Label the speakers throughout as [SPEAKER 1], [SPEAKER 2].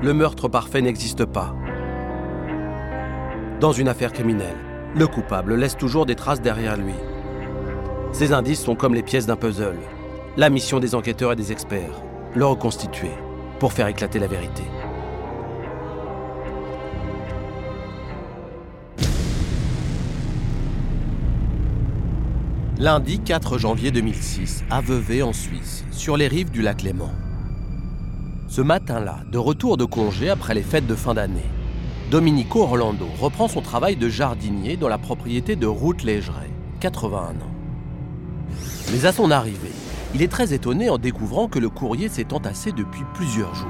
[SPEAKER 1] le meurtre parfait n'existe pas. Dans une affaire criminelle, le coupable laisse toujours des traces derrière lui. Ces indices sont comme les pièces d'un puzzle. La mission des enquêteurs et des experts, le reconstituer pour faire éclater la vérité. Lundi 4 janvier 2006, à Vevey en Suisse, sur les rives du lac Léman. Ce matin-là, de retour de congé après les fêtes de fin d'année, Domenico Orlando reprend son travail de jardinier dans la propriété de Ruth Légeret, 81 ans. Mais à son arrivée, il est très étonné en découvrant que le courrier s'est entassé depuis plusieurs jours.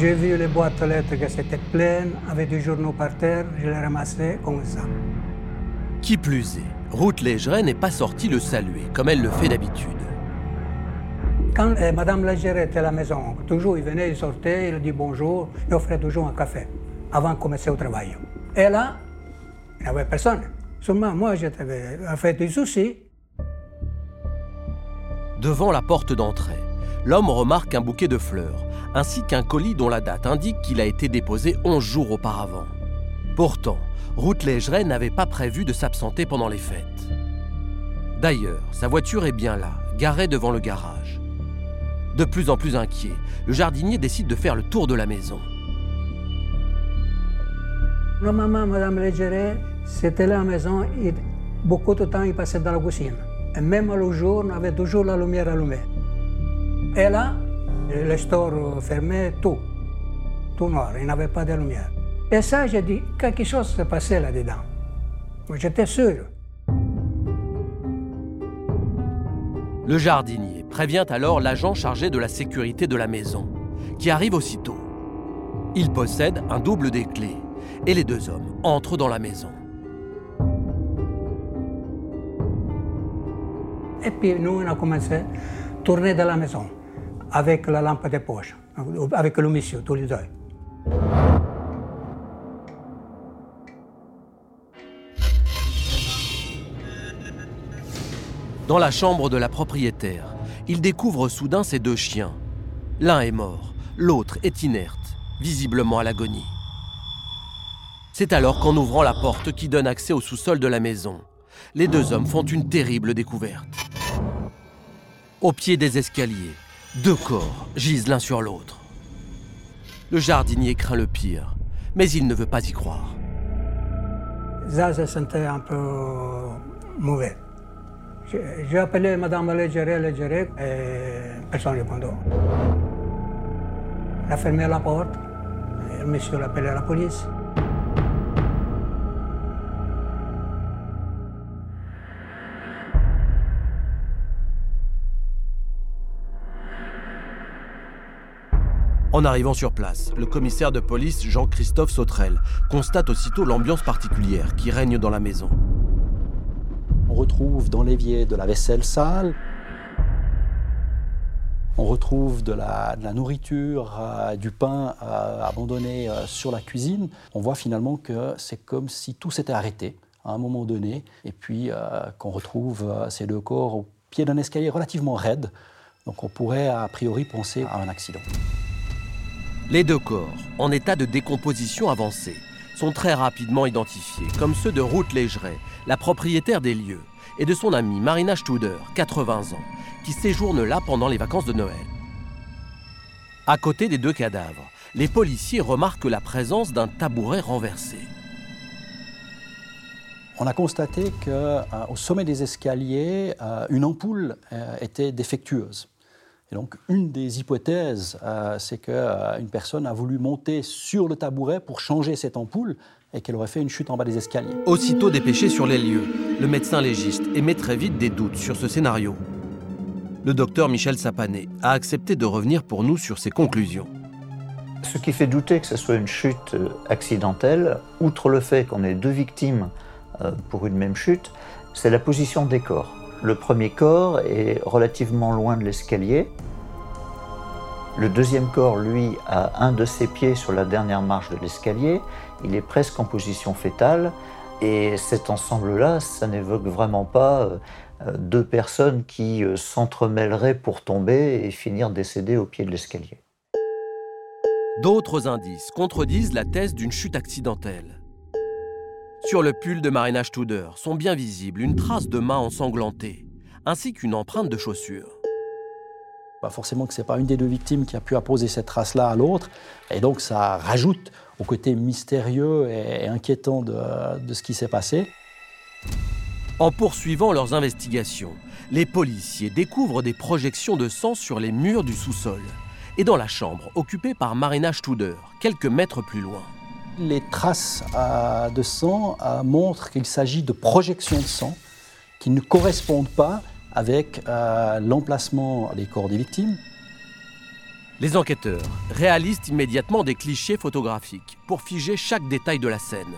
[SPEAKER 2] J'ai vu les boîtes aux lettres qui étaient pleines, avec des journaux par terre, je les ramassais comme ça.
[SPEAKER 1] Qui plus est, Ruth Légeret n'est pas sortie le saluer, comme elle le fait d'habitude.
[SPEAKER 2] Quand euh, Madame Légeret était à la maison, toujours il venait, il sortait, il dit bonjour, il offrait toujours un café avant de commencer au travail. Et là, il n'y avait personne. Seulement, moi, j'avais fait des soucis.
[SPEAKER 1] Devant la porte d'entrée, l'homme remarque un bouquet de fleurs, ainsi qu'un colis dont la date indique qu'il a été déposé 11 jours auparavant. Pourtant, Ruth Légeret n'avait pas prévu de s'absenter pendant les fêtes. D'ailleurs, sa voiture est bien là, garée devant le garage. De plus en plus inquiet, le jardinier décide de faire le tour de la maison.
[SPEAKER 2] Normalement, Madame Légeret, c'était là à la maison, et beaucoup de temps, il passait dans la cuisine. Et même le jour, on avait toujours la lumière allumée. Et là, le store fermé, tout. Tout noir, il n'y avait pas de lumière. Et ça, j'ai dit, quelque chose s'est passé là-dedans. J'étais sûr.
[SPEAKER 1] Le jardinier prévient alors l'agent chargé de la sécurité de la maison, qui arrive aussitôt. Il possède un double des clés, et les deux hommes entrent dans la maison.
[SPEAKER 2] Et puis nous, on a commencé à tourner dans la maison avec la lampe de poche, avec le monsieur, tous les deux.
[SPEAKER 1] Dans la chambre de la propriétaire, il découvre soudain ses deux chiens. L'un est mort, l'autre est inerte, visiblement à l'agonie. C'est alors qu'en ouvrant la porte qui donne accès au sous-sol de la maison, les deux hommes font une terrible découverte. Au pied des escaliers, deux corps gisent l'un sur l'autre. Le jardinier craint le pire, mais il ne veut pas y croire.
[SPEAKER 2] Ça se sentait un peu mauvais. J'ai appelé Madame Légeret, Légeret, et personne ne répondait. Elle a fermé la porte, le monsieur l'a appelé la police.
[SPEAKER 1] En arrivant sur place, le commissaire de police Jean-Christophe Sautrel constate aussitôt l'ambiance particulière qui règne dans la maison.
[SPEAKER 3] On retrouve dans l'évier de la vaisselle sale, on retrouve de la, nourriture, euh, du pain euh, abandonné euh, sur la cuisine. On voit finalement que c'est comme si tout s'était arrêté à un moment donné, et puis qu'on retrouve ces deux corps au pied d'un escalier relativement raide. Donc on pourrait a priori penser à un accident.
[SPEAKER 1] Les deux corps, en état de décomposition avancée, sont très rapidement identifiés comme ceux de Ruth Légeret, la propriétaire des lieux, et de son amie Marina Studer, 80 ans, qui séjourne là pendant les vacances de Noël. À côté des deux cadavres, les policiers remarquent la présence d'un tabouret renversé.
[SPEAKER 3] On a constaté qu'au euh, sommet des escaliers, euh, une ampoule euh, était défectueuse. Et donc, une des hypothèses, c'est qu'une personne a voulu monter sur le tabouret pour changer cette ampoule et qu'elle aurait fait une chute en bas des escaliers.
[SPEAKER 1] Aussitôt dépêché sur les lieux, le médecin légiste émet très vite des doutes sur ce scénario. Le docteur Michel Sapané a accepté de revenir pour nous sur ses conclusions.
[SPEAKER 4] Ce qui fait douter que ce soit une chute accidentelle, outre le fait qu'on ait deux victimes euh, pour une même chute, c'est la position des corps. Le premier corps est relativement loin de l'escalier. Le deuxième corps, lui, a un de ses pieds sur la dernière marche de l'escalier. Il est presque en position fétale. Et cet ensemble-là, ça n'évoque vraiment pas euh, deux personnes qui euh, s'entremêleraient pour tomber et finir décédées au pied de l'escalier.
[SPEAKER 1] D'autres indices contredisent la thèse d'une chute accidentelle. Sur le pull de Marina Studer sont bien visibles une trace de main ensanglantée, ainsi qu'une empreinte de chaussure.
[SPEAKER 3] Pas forcément que ce n'est pas une des deux victimes qui a pu apposer cette trace-là à l'autre, et donc ça rajoute au côté mystérieux et inquiétant de, de ce qui s'est passé.
[SPEAKER 1] En poursuivant leurs investigations, les policiers découvrent des projections de sang sur les murs du sous-sol et dans la chambre occupée par Marina Studer, quelques mètres plus loin.
[SPEAKER 3] Les traces de sang montrent qu'il s'agit de projections de sang qui ne correspondent pas avec euh, l'emplacement des corps des victimes.
[SPEAKER 1] Les enquêteurs réalisent immédiatement des clichés photographiques pour figer chaque détail de la scène.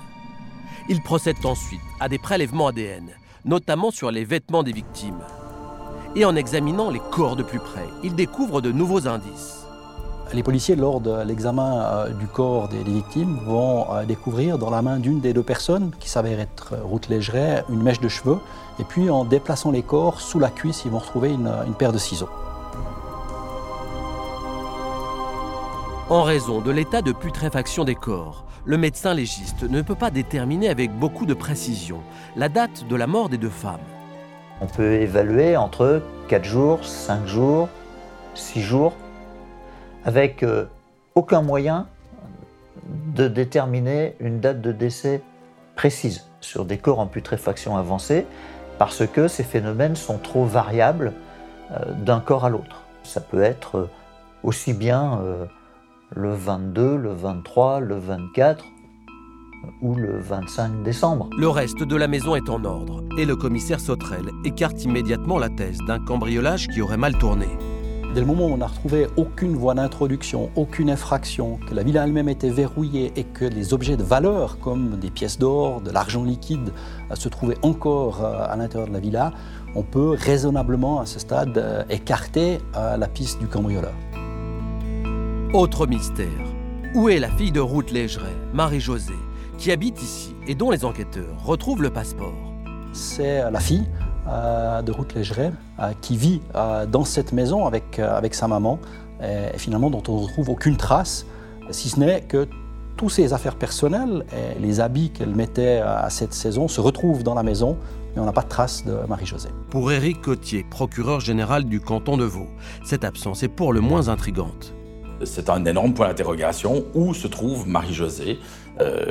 [SPEAKER 1] Ils procèdent ensuite à des prélèvements ADN, notamment sur les vêtements des victimes. Et en examinant les corps de plus près, ils découvrent de nouveaux indices.
[SPEAKER 3] Les policiers, lors de l'examen euh, du corps des, victimes, vont euh, découvrir dans la main d'une des deux personnes, qui s'avère être Ruth Légeret, une mèche de cheveux. Et puis, en déplaçant les corps sous la cuisse, ils vont retrouver une, une paire de ciseaux.
[SPEAKER 1] En raison de l'état de putréfaction des corps, le médecin légiste ne peut pas déterminer avec beaucoup de précision la date de la mort des deux femmes.
[SPEAKER 4] On peut évaluer entre 4 jours, 5 jours, 6 jours avec euh, aucun moyen de déterminer une date de décès précise sur des corps en putréfaction avancée, parce que ces phénomènes sont trop variables euh, d'un corps à l'autre. Ça peut être euh, aussi bien le 22, le 23, le 24 ou le 25 décembre.
[SPEAKER 1] Le reste de la maison est en ordre et le commissaire Sauterelle écarte immédiatement la thèse d'un cambriolage qui aurait mal tourné.
[SPEAKER 3] Dès le moment où on n'a retrouvé aucune voie d'introduction, aucune infraction, que la villa elle-même était verrouillée et que les objets de valeur, comme des pièces d'or, de l'argent liquide, euh, se trouvaient encore euh, à l'intérieur de la villa, on peut raisonnablement à ce stade euh, écarter la piste du cambrioleur.
[SPEAKER 1] Autre mystère. Où est la fille de Ruth Légeret, Marie-Josée, qui habite ici et dont les enquêteurs retrouvent le passeport?
[SPEAKER 3] C'est la fille de Ruth Légeret, euh, qui vit euh, dans cette maison avec, avec sa maman, et, finalement dont on ne retrouve aucune trace, si ce n'est que toutes ses affaires personnelles et les habits qu'elle mettait à cette saison se retrouvent dans la maison, mais on n'a pas de trace de Marie-Josée.
[SPEAKER 1] Pour Éric Cotier, procureur général du canton de Vaud, cette absence est pour le moins intrigante.
[SPEAKER 5] C'est un énorme point d'interrogation. Où se trouve Marie-Josée?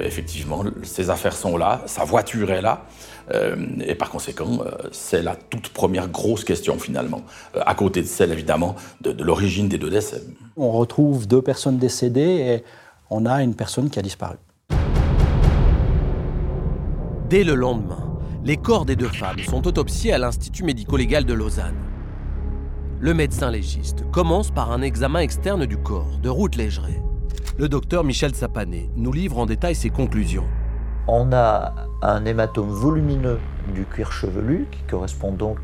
[SPEAKER 5] Effectivement, ses affaires sont là, sa voiture est là. Euh, et par conséquent, euh, c'est la toute première grosse question finalement, euh, à côté de celle évidemment de, de l'origine des deux décès.
[SPEAKER 3] On retrouve deux personnes décédées et on a une personne qui a disparu.
[SPEAKER 1] Dès le lendemain, les corps des deux femmes sont autopsiés à l'Institut médico-légal de Lausanne. Le médecin légiste commence par un examen externe du corps de Ruth Légeret. Le docteur Michel Sapané nous livre en détail ses conclusions.
[SPEAKER 4] On a un hématome volumineux du cuir chevelu qui correspond donc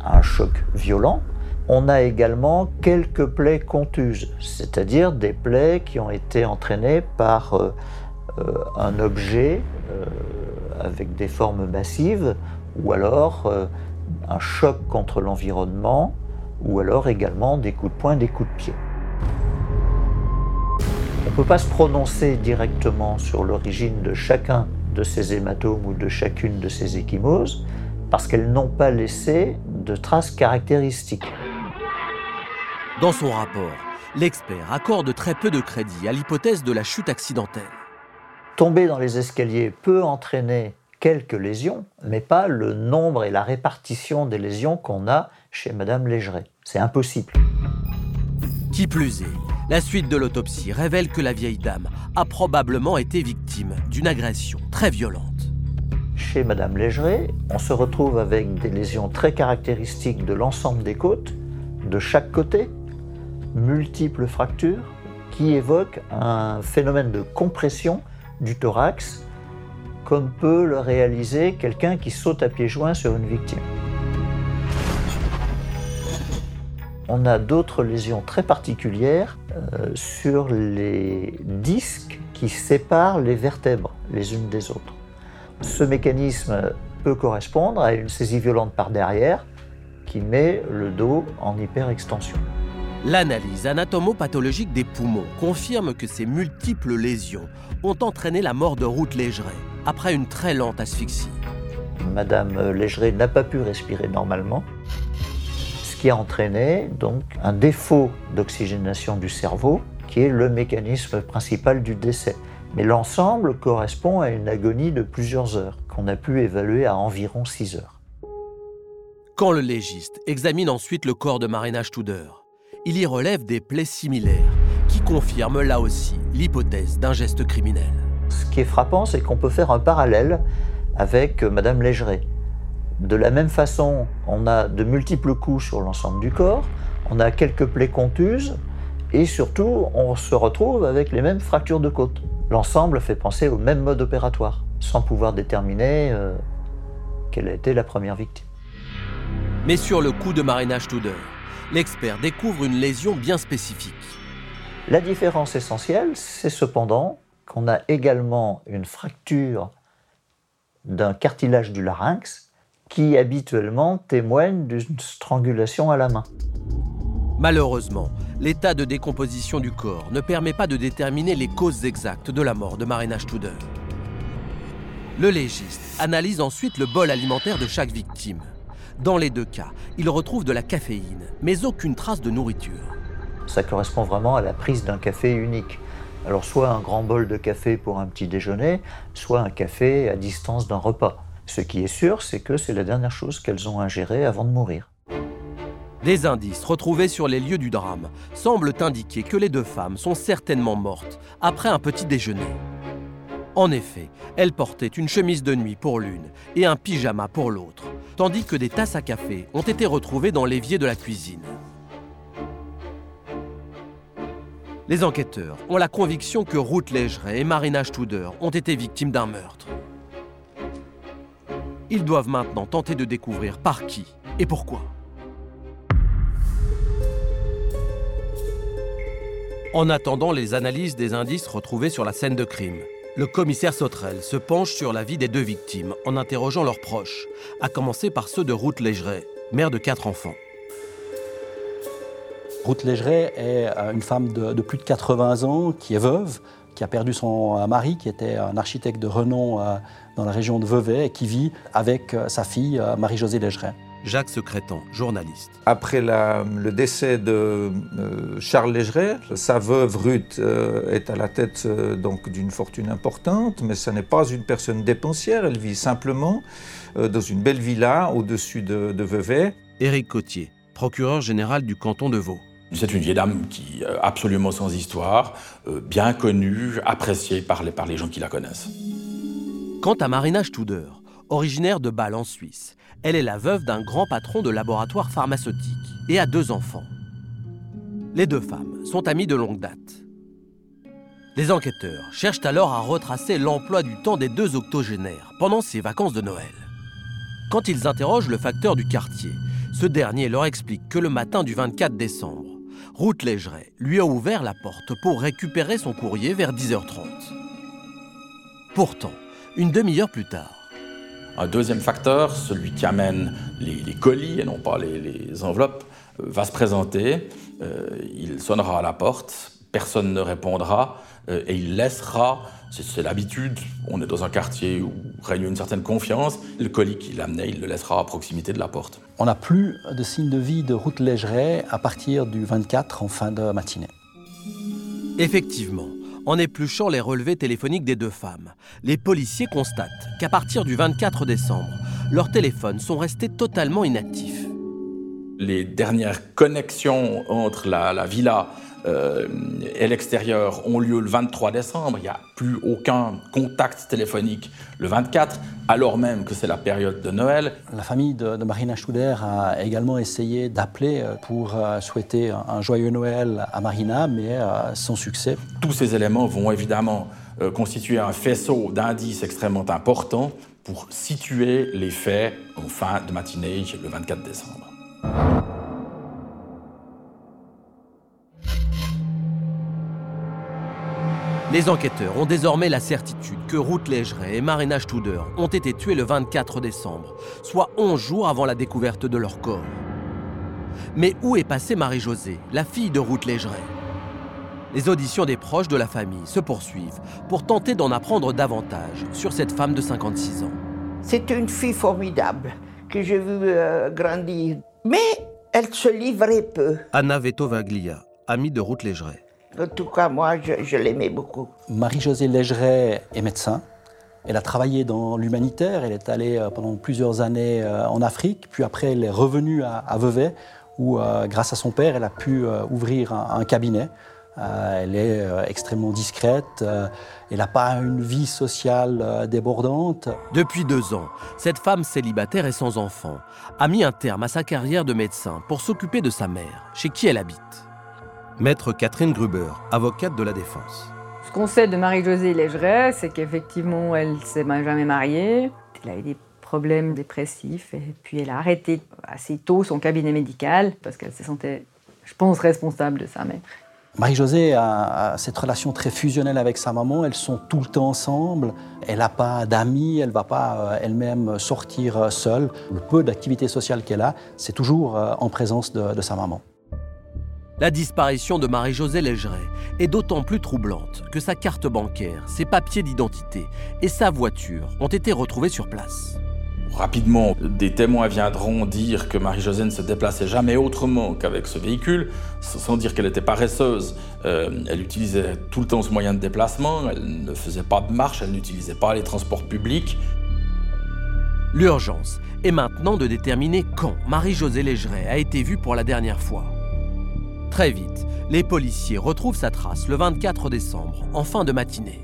[SPEAKER 4] à un choc violent. On a également quelques plaies contuses, c'est-à-dire des plaies qui ont été entraînées par euh, euh, un objet euh, avec des formes massives ou alors un choc contre l'environnement ou alors également des coups de poing, des coups de pied. On ne peut pas se prononcer directement sur l'origine de chacun de ces hématomes ou de chacune de ces échymoses parce qu'elles n'ont pas laissé de traces caractéristiques.
[SPEAKER 1] Dans son rapport, l'expert accorde très peu de crédit à l'hypothèse de la chute accidentelle.
[SPEAKER 4] Tomber dans les escaliers peut entraîner quelques lésions, mais pas le nombre et la répartition des lésions qu'on a chez Madame Légeret. C'est impossible.
[SPEAKER 1] Qui plus est, la suite de l'autopsie révèle que la vieille dame a probablement été victime d'une agression très violente.
[SPEAKER 4] Chez Madame Légeret, on se retrouve avec des lésions très caractéristiques de l'ensemble des côtes, de chaque côté, multiples fractures, qui évoquent un phénomène de compression du thorax, comme peut le réaliser quelqu'un qui saute à pieds joints sur une victime. On a d'autres lésions très particulières euh, sur les disques qui séparent les vertèbres les unes des autres. Ce mécanisme peut correspondre à une saisie violente par derrière qui met le dos en hyperextension.
[SPEAKER 1] L'analyse anatomopathologique des poumons confirme que ces multiples lésions ont entraîné la mort de Ruth Légeret après une très lente asphyxie.
[SPEAKER 4] Madame Légeret n'a pas pu respirer normalement, ce qui a entraîné donc un défaut d'oxygénation du cerveau, qui est le mécanisme principal du décès. Mais l'ensemble correspond à une agonie de plusieurs heures, qu'on a pu évaluer à environ 6 heures.
[SPEAKER 1] Quand le légiste examine ensuite le corps de Marina Studer, il y relève des plaies similaires qui confirment là aussi l'hypothèse d'un geste criminel.
[SPEAKER 4] Ce qui est frappant, c'est qu'on peut faire un parallèle avec Madame Légeret. De la même façon, on a de multiples coups sur l'ensemble du corps, on a quelques plaies contuses, et surtout, on se retrouve avec les mêmes fractures de côte. L'ensemble fait penser au même mode opératoire, sans pouvoir déterminer euh, quelle a été la première victime.
[SPEAKER 1] Mais sur le coup de Marina Studer, l'expert découvre une lésion bien spécifique.
[SPEAKER 4] La différence essentielle, c'est cependant qu'on a également une fracture d'un cartilage du larynx qui habituellement témoigne d'une strangulation à la main.
[SPEAKER 1] Malheureusement, l'état de décomposition du corps ne permet pas de déterminer les causes exactes de la mort de Marina Studer. Le légiste analyse ensuite le bol alimentaire de chaque victime. Dans les deux cas, il retrouve de la caféine, mais aucune trace de nourriture.
[SPEAKER 4] Ça correspond vraiment à la prise d'un café unique. Alors soit un grand bol de café pour un petit déjeuner, soit un café à distance d'un repas. Ce qui est sûr, c'est que c'est la dernière chose qu'elles ont ingérée avant de mourir.
[SPEAKER 1] Des indices retrouvés sur les lieux du drame semblent indiquer que les deux femmes sont certainement mortes après un petit déjeuner. En effet, elles portaient une chemise de nuit pour l'une et un pyjama pour l'autre, tandis que des tasses à café ont été retrouvées dans l'évier de la cuisine. Les enquêteurs ont la conviction que Ruth Légeret et Marina Studer ont été victimes d'un meurtre. Ils doivent maintenant tenter de découvrir par qui et pourquoi. En attendant les analyses des indices retrouvés sur la scène de crime, le commissaire Sauterelle se penche sur la vie des deux victimes en interrogeant leurs proches, à commencer par ceux de Ruth Légeret, mère de quatre enfants.
[SPEAKER 3] Ruth Légeret est euh, une femme de, plus de 80 ans qui est veuve, qui a perdu son euh, mari, qui était un architecte de renom euh, dans la région de Vevey et qui vit avec sa fille Marie-Josée Légeret.
[SPEAKER 1] Jacques Secrétan, journaliste.
[SPEAKER 6] Après le décès de euh, Charles Légeret, sa veuve Ruth euh, est à la tête euh, donc d'une fortune importante, mais ce n'est pas une personne dépensière, elle vit simplement dans une belle villa au-dessus de, de Vevey.
[SPEAKER 1] Éric Cotier, procureur général du canton de Vaud.
[SPEAKER 5] C'est une vieille dame qui est absolument sans histoire, bien connue, appréciée par les, par les gens qui la connaissent.
[SPEAKER 1] Quant à Marina Studer, originaire de Bâle en Suisse, elle est la veuve d'un grand patron de laboratoire pharmaceutique et a deux enfants. Les deux femmes sont amies de longue date. Les enquêteurs cherchent alors à retracer l'emploi du temps des deux octogénaires pendant ces vacances de Noël. Quand ils interrogent le facteur du quartier, ce dernier leur explique que le matin du 24 décembre, Ruth Légeret lui a ouvert la porte pour récupérer son courrier vers 10h30. Pourtant, une demi-heure plus tard,
[SPEAKER 5] un deuxième facteur, celui qui amène les, colis et non pas les, enveloppes, euh, va se présenter. Euh, il sonnera à la porte, personne ne répondra euh, et il laissera, c'est l'habitude, on est dans un quartier où règne une certaine confiance, le colis qu'il amenait, il le laissera à proximité de la porte.
[SPEAKER 3] On n'a plus de signe de vie de route légère à partir du 24 en fin de matinée.
[SPEAKER 1] Effectivement, en épluchant les relevés téléphoniques des deux femmes, les policiers constatent qu'à partir du 24 décembre, leurs téléphones sont restés totalement inactifs.
[SPEAKER 5] Les dernières connexions entre la, villa euh, et l'extérieur ont lieu le 23 décembre. Il n'y a plus aucun contact téléphonique le 24, alors même que c'est la période de Noël.
[SPEAKER 3] La famille de, Marina Studer a également essayé d'appeler euh, pour euh, souhaiter un joyeux Noël à Marina, mais sans succès.
[SPEAKER 5] Tous ces éléments vont évidemment constituer un faisceau d'indices extrêmement importants pour situer les faits en fin de matinée le 24 décembre.
[SPEAKER 1] Les enquêteurs ont désormais la certitude que Ruth Légeret et Marina Studer ont été tués le 24 décembre, soit 11 jours avant la découverte de leur corps. Mais où est passée Marie-Josée, la fille de Ruth Légeret? Les auditions des proches de la famille se poursuivent pour tenter d'en apprendre davantage sur cette femme de 56 ans.
[SPEAKER 7] C'est une fille formidable que j'ai vue euh, grandir. Mais elle se livrait peu.
[SPEAKER 1] Anna Vetovaglia, amie de Ruth Légeret.
[SPEAKER 7] En tout cas, moi, je, je l'aimais beaucoup.
[SPEAKER 3] Marie-Josée Légeret est médecin. Elle a travaillé dans l'humanitaire, elle est allée euh, pendant plusieurs années euh, en Afrique, puis après elle est revenue à, à Vevey, où euh, grâce à son père, elle a pu euh, ouvrir un, un cabinet. Euh, elle est extrêmement discrète, elle n'a pas une vie sociale débordante.
[SPEAKER 1] Depuis deux ans, cette femme célibataire et sans enfant a mis un terme à sa carrière de médecin pour s'occuper de sa mère, chez qui elle habite. Maître Catherine Gruber, avocate de la défense.
[SPEAKER 8] Ce qu'on sait de Marie-Josée Légeret, c'est qu'effectivement, elle ne s'est jamais mariée. Elle a eu des problèmes dépressifs et puis elle a arrêté assez tôt son cabinet médical parce qu'elle se sentait, je pense, responsable de sa mère.
[SPEAKER 3] Marie-Josée a, a cette relation très fusionnelle avec sa maman, elles sont tout le temps ensemble, elle n'a pas d'amis, elle ne va pas euh, elle-même sortir euh, seule. Le peu d'activité sociale qu'elle a, c'est toujours euh, en présence de, de sa maman.
[SPEAKER 1] La disparition de Marie-Josée Légeret est d'autant plus troublante que sa carte bancaire, ses papiers d'identité et sa voiture ont été retrouvés sur place.
[SPEAKER 5] Rapidement, des témoins viendront dire que Marie-Josée ne se déplaçait jamais autrement qu'avec ce véhicule, sans dire qu'elle était paresseuse. Euh, elle utilisait tout le temps ce moyen de déplacement, elle ne faisait pas de marche, elle n'utilisait pas les transports publics.
[SPEAKER 1] L'urgence est maintenant de déterminer quand Marie-Josée Légeret a été vue pour la dernière fois. Très vite, les policiers retrouvent sa trace le 24 décembre, en fin de matinée.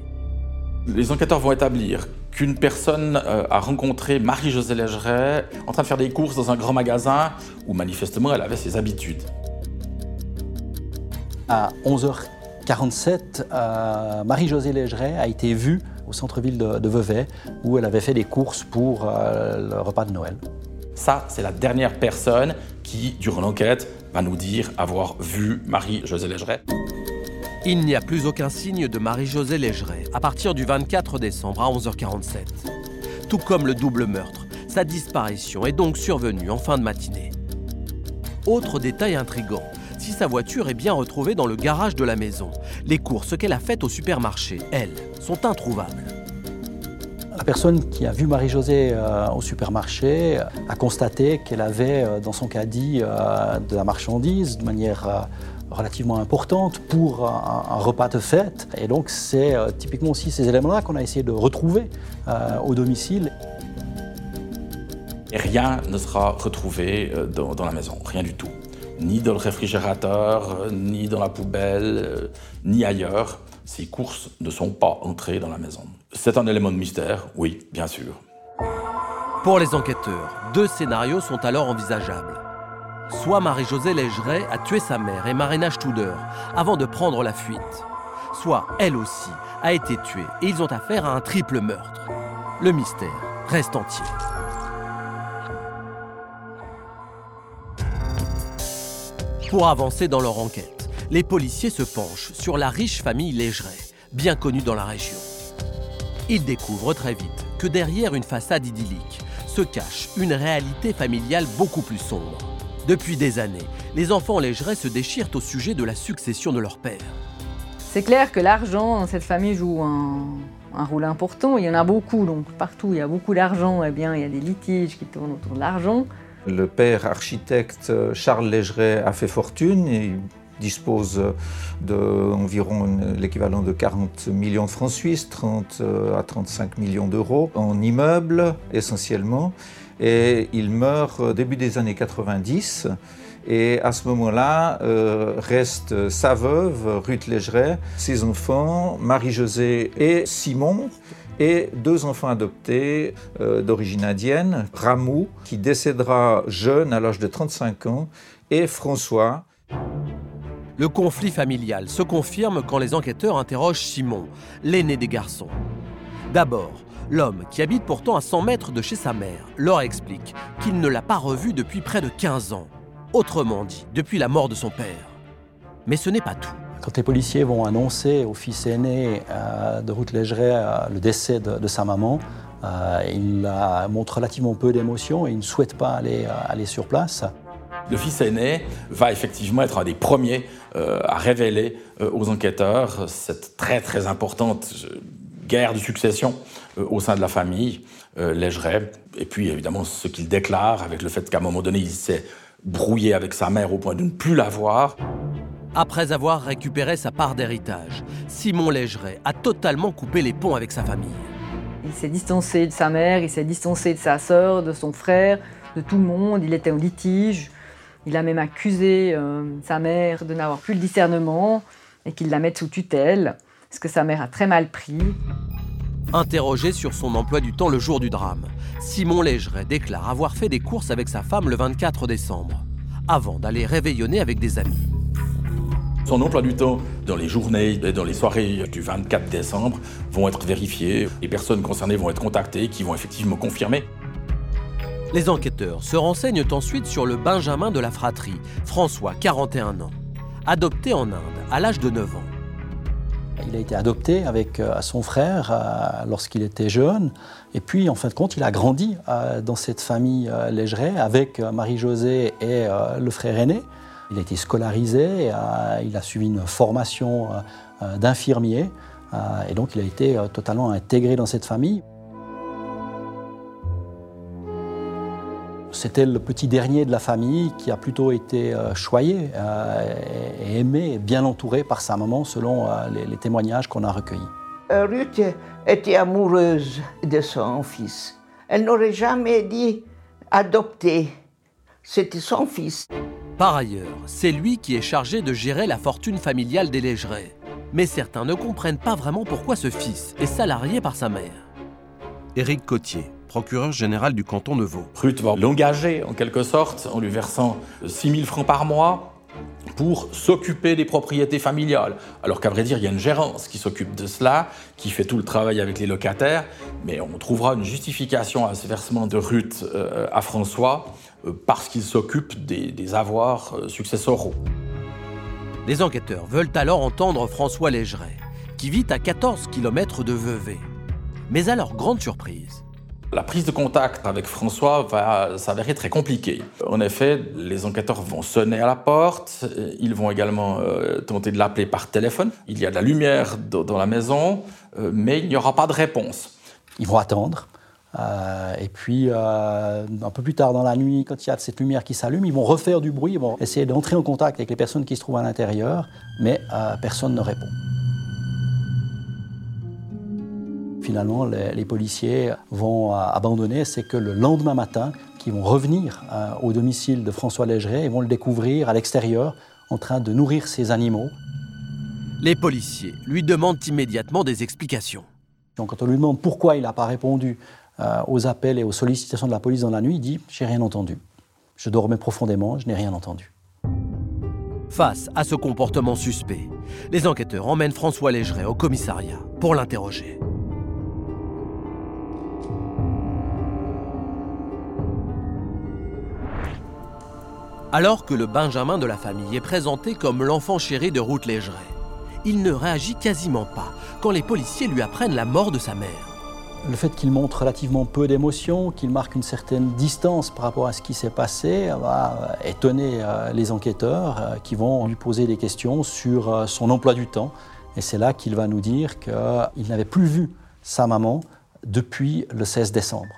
[SPEAKER 5] Les enquêteurs vont établir qu'une personne euh, a rencontré Marie-Josée Légeret en train de faire des courses dans un grand magasin où manifestement elle avait ses habitudes.
[SPEAKER 3] À 11h47, euh, Marie-Josée Légeret a été vue au centre-ville de, de Vevey, où elle avait fait des courses pour euh, le repas de Noël.
[SPEAKER 5] Ça, c'est la dernière personne qui, durant l'enquête, va nous dire avoir vu Marie-Josée Légeret.
[SPEAKER 1] Il n'y a plus aucun signe de Marie-Josée Légeret à partir du 24 décembre à 11h47. Tout comme le double meurtre, sa disparition est donc survenue en fin de matinée. Autre détail intrigant, si sa voiture est bien retrouvée dans le garage de la maison, les courses qu'elle a faites au supermarché, elles, sont introuvables.
[SPEAKER 3] La personne qui a vu Marie-Josée euh, au supermarché euh, a constaté qu'elle avait euh, dans son caddie de la marchandise de manière relativement importante pour un, repas de fête. Et donc c'est typiquement aussi ces éléments-là qu'on a essayé de retrouver au domicile.
[SPEAKER 5] Et rien ne sera retrouvé dans, la maison, rien du tout. Ni dans le réfrigérateur, ni dans la poubelle, ni ailleurs. Ces courses ne sont pas entrées dans la maison. C'est un élément de mystère, oui, bien sûr.
[SPEAKER 1] Pour les enquêteurs, deux scénarios sont alors envisageables. Soit Marie-Josée Légeret a tué sa mère et Marina Studer avant de prendre la fuite. Soit elle aussi a été tuée et ils ont affaire à un triple meurtre. Le mystère reste entier. Pour avancer dans leur enquête, les policiers se penchent sur la riche famille Légeret, bien connue dans la région. Ils découvrent très vite que derrière une façade idyllique se cache une réalité familiale beaucoup plus sombre. Depuis des années, les enfants Légeret se déchirent au sujet de la succession de leur père.
[SPEAKER 8] C'est clair que l'argent dans cette famille joue un, un rôle important. Il y en a beaucoup, donc partout il y a beaucoup d'argent, eh bien il y a des litiges qui tournent autour de l'argent.
[SPEAKER 6] Le père architecte euh, Charles Légeret a fait fortune et dispose d'environ l'équivalent de 40 millions de francs suisses, 30 euh, à 35 millions d'euros en immeubles essentiellement. Et il meurt au début des années 90. Et à ce moment-là, euh, reste sa veuve, Ruth Légeret, ses enfants, Marie-Josée et Simon, et deux enfants adoptés euh, d'origine indienne, Ramou, qui décédera jeune à l'âge de 35 ans, et François.
[SPEAKER 1] Le conflit familial se confirme quand les enquêteurs interrogent Simon, l'aîné des garçons. D'abord, l'homme, qui habite pourtant à 100 mètres de chez sa mère, leur explique qu'il ne l'a pas revu depuis près de 15 ans. Autrement dit, depuis la mort de son père. Mais ce n'est pas tout.
[SPEAKER 3] Quand les policiers vont annoncer au fils aîné euh, de Ruth Légeret euh, le décès de, sa maman, euh, il montre relativement peu d'émotion et il ne souhaite pas aller sur place.
[SPEAKER 5] Le fils aîné va effectivement être un des premiers euh, à révéler euh, aux enquêteurs cette très très importante euh, guerre de succession au sein de la famille, Légeret. Et puis évidemment ce qu'il déclare avec le fait qu'à un moment donné il s'est brouillé avec sa mère au point de ne plus la voir.
[SPEAKER 1] Après avoir récupéré sa part d'héritage, Simon Légeret a totalement coupé les ponts avec sa famille.
[SPEAKER 8] Il s'est distancé de sa mère, il s'est distancé de sa sœur, de son frère, de tout le monde. Il était en litige. Il a même accusé euh, sa mère de n'avoir plus le discernement et qu'il la mette sous tutelle, ce que sa mère a très mal pris.
[SPEAKER 1] Interrogé sur son emploi du temps le jour du drame, Simon Légeret déclare avoir fait des courses avec sa femme le 24 décembre, avant d'aller réveillonner avec des amis.
[SPEAKER 5] Son emploi du temps dans les journées et dans les soirées du 24 décembre vont être vérifiés. Les personnes concernées vont être contactées qui vont effectivement confirmer
[SPEAKER 1] les enquêteurs se renseignent ensuite sur le Benjamin de la fratrie, François, 41 ans, adopté en Inde à l'âge de 9 ans.
[SPEAKER 3] Il a été adopté avec euh, son frère euh, lorsqu'il était jeune. Et puis, en fin de compte, il a grandi euh, dans cette famille Légeret avec Marie-Josée et le frère aîné. Il a été scolarisé, il a suivi une formation d'infirmier. Et donc, il a été totalement intégré dans cette famille. C'était le petit dernier de la famille qui a plutôt été euh, choyé euh, et aimé, bien entouré par sa maman selon euh, les, témoignages qu'on a recueillis.
[SPEAKER 7] Ruth était amoureuse de son fils. Elle n'aurait jamais dit adopter. C'était son fils.
[SPEAKER 1] Par ailleurs, c'est lui qui est chargé de gérer la fortune familiale des Légeret. Mais certains ne comprennent pas vraiment pourquoi ce fils est salarié par sa mère. Éric Cotier, procureur général du canton de Vaud.
[SPEAKER 5] Ruth va l'engager en quelque sorte en lui versant 6 000 francs par mois pour s'occuper des propriétés familiales. Alors qu'à vrai dire, il y a une gérance qui s'occupe de cela, qui fait tout le travail avec les locataires, mais on trouvera une justification à ce versement de Ruth euh, à François euh, parce qu'il s'occupe des, avoirs euh, successoraux.
[SPEAKER 1] Les enquêteurs veulent alors entendre François Légeret, qui vit à 14 km de Vevey. Mais à leur grande surprise,
[SPEAKER 5] la prise de contact avec François va s'avérer très compliquée. En effet, les enquêteurs vont sonner à la porte, ils vont également euh, tenter de l'appeler par téléphone. Il y a de la lumière dans la maison, euh, mais il n'y aura pas de réponse.
[SPEAKER 3] Ils vont attendre. Euh, et puis, un peu plus tard dans la nuit, quand il y a cette lumière qui s'allume, ils vont refaire du bruit, ils vont essayer d'entrer en contact avec les personnes qui se trouvent à l'intérieur, mais personne ne répond. Finalement les, policiers vont euh, abandonner, c'est que le lendemain matin, qu'ils vont revenir euh, au domicile de François Légeret et vont le découvrir à l'extérieur en train de nourrir ses animaux.
[SPEAKER 1] Les policiers lui demandent immédiatement des explications.
[SPEAKER 3] quand on lui demande pourquoi il n'a pas répondu euh, aux appels et aux sollicitations de la police dans la nuit, il dit J'ai rien entendu. Je dormais profondément, je n'ai rien entendu.
[SPEAKER 1] Face à ce comportement suspect, les enquêteurs emmènent François Légeret au commissariat pour l'interroger. Alors que le Benjamin de la famille est présenté comme l'enfant chéri de Ruth Légeret, il ne réagit quasiment pas quand les policiers lui apprennent la mort de sa mère.
[SPEAKER 3] Le fait qu'il montre relativement peu d'émotions, qu'il marque une certaine distance par rapport à ce qui s'est passé, va étonner euh, les enquêteurs euh, qui vont lui poser des questions sur euh, son emploi du temps. Et c'est là qu'il va nous dire qu'il n'avait plus vu sa maman depuis le 16 décembre.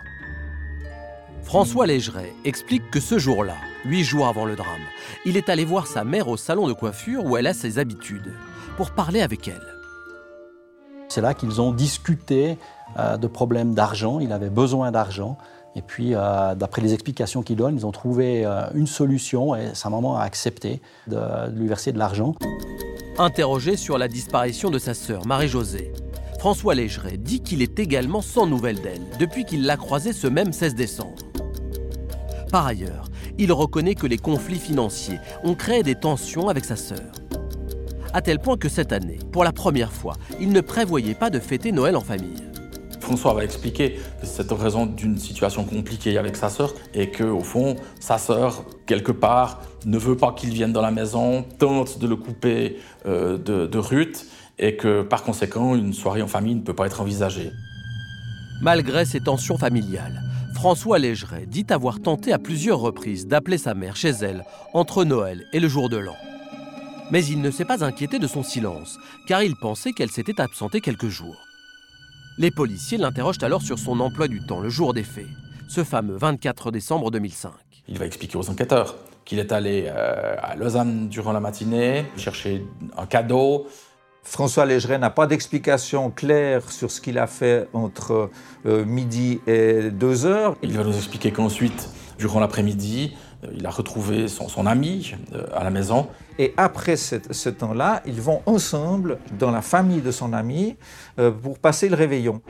[SPEAKER 1] François Légeret explique que ce jour-là, huit jours avant le drame, il est allé voir sa mère au salon de coiffure où elle a ses habitudes, pour parler avec elle.
[SPEAKER 3] C'est là qu'ils ont discuté euh, de problèmes d'argent, il avait besoin d'argent. Et puis, euh, d'après les explications qu'il donne, ils ont trouvé euh, une solution et sa maman a accepté de, de lui verser de l'argent.
[SPEAKER 1] Interrogé sur la disparition de sa sœur, Marie-Josée, François Légeret dit qu'il est également sans nouvelles d'elle depuis qu'il l'a croisée ce même 16 décembre. Par ailleurs, il reconnaît que les conflits financiers ont créé des tensions avec sa sœur. À tel point que cette année, pour la première fois, il ne prévoyait pas de fêter Noël en famille.
[SPEAKER 5] François va expliquer que c'est en raison d'une situation compliquée avec sa sœur et que, au fond, sa sœur, quelque part, ne veut pas qu'il vienne dans la maison, tente de le couper euh, de, de Ruth et que, par conséquent, une soirée en famille ne peut pas être envisagée.
[SPEAKER 1] Malgré ces tensions familiales, François Légeret dit avoir tenté à plusieurs reprises d'appeler sa mère chez elle entre Noël et le jour de l'an. Mais il ne s'est pas inquiété de son silence, car il pensait qu'elle s'était absentée quelques jours. Les policiers l'interrogent alors sur son emploi du temps le jour des faits, ce fameux 24 décembre 2005.
[SPEAKER 5] Il va expliquer aux enquêteurs qu'il est allé euh, à Lausanne durant la matinée, chercher un cadeau.
[SPEAKER 6] François Légeret n'a pas d'explication claire sur ce qu'il a fait entre euh, midi et 2 heures.
[SPEAKER 5] Il va nous expliquer qu'ensuite, durant l'après-midi, euh, il a retrouvé son, son ami à la maison.
[SPEAKER 6] Et après ce, ce temps-là, ils vont ensemble dans la famille de son ami pour passer le réveillon.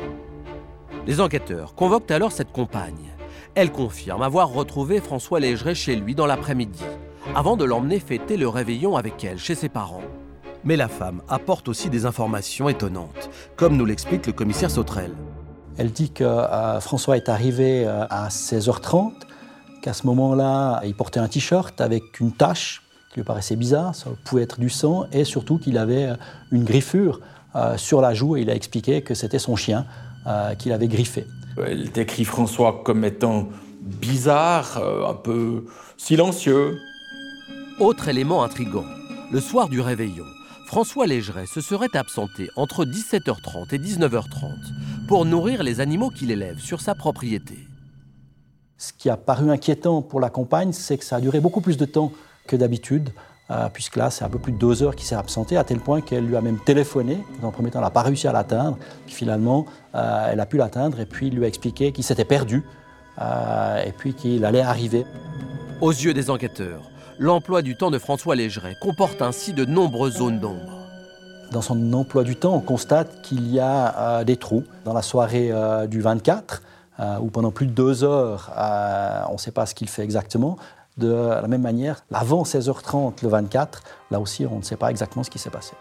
[SPEAKER 1] Les enquêteurs convoquent alors cette compagne. Elle confirme avoir retrouvé François Légeret chez lui dans l'après-midi, avant de l'emmener fêter le réveillon avec elle chez ses parents. Mais la femme apporte aussi des informations étonnantes, comme nous l'explique le commissaire Sautrel.
[SPEAKER 3] Elle dit que euh, François est arrivé euh, à 16h30, qu'à ce moment-là, il portait un t-shirt avec une tache qui lui paraissait bizarre, ça pouvait être du sang, et surtout qu'il avait euh, une griffure euh, sur la joue, et il a expliqué que c'était son chien euh, qu'il avait griffé.
[SPEAKER 5] Elle décrit François comme étant bizarre, euh, un peu silencieux.
[SPEAKER 1] Autre élément intrigant, le soir du réveillon, François Légeret se serait absenté entre 17h30 et 19h30 pour nourrir les animaux qu'il élève sur sa propriété.
[SPEAKER 3] Ce qui a paru inquiétant pour la compagne, c'est que ça a duré beaucoup plus de temps que d'habitude, euh, puisque là, c'est un peu plus de deux heures qu'il s'est absenté, à tel point qu'elle lui a même téléphoné. Dans un premier temps, elle n'a pas réussi à l'atteindre. Puis Finalement, euh, elle a pu l'atteindre et puis il lui a expliqué qu'il s'était perdu euh, et puis qu'il allait arriver.
[SPEAKER 1] Aux yeux des enquêteurs, l'emploi du temps de François Légeret comporte ainsi de nombreuses zones d'ombre.
[SPEAKER 3] Dans son emploi du temps, on constate qu'il y a euh, des trous. Dans la soirée euh, du 24, euh, où pendant plus de deux heures, euh, on ne sait pas ce qu'il fait exactement. De la même manière, avant 16h30, le 24, là aussi, on ne sait pas exactement ce qui s'est passé.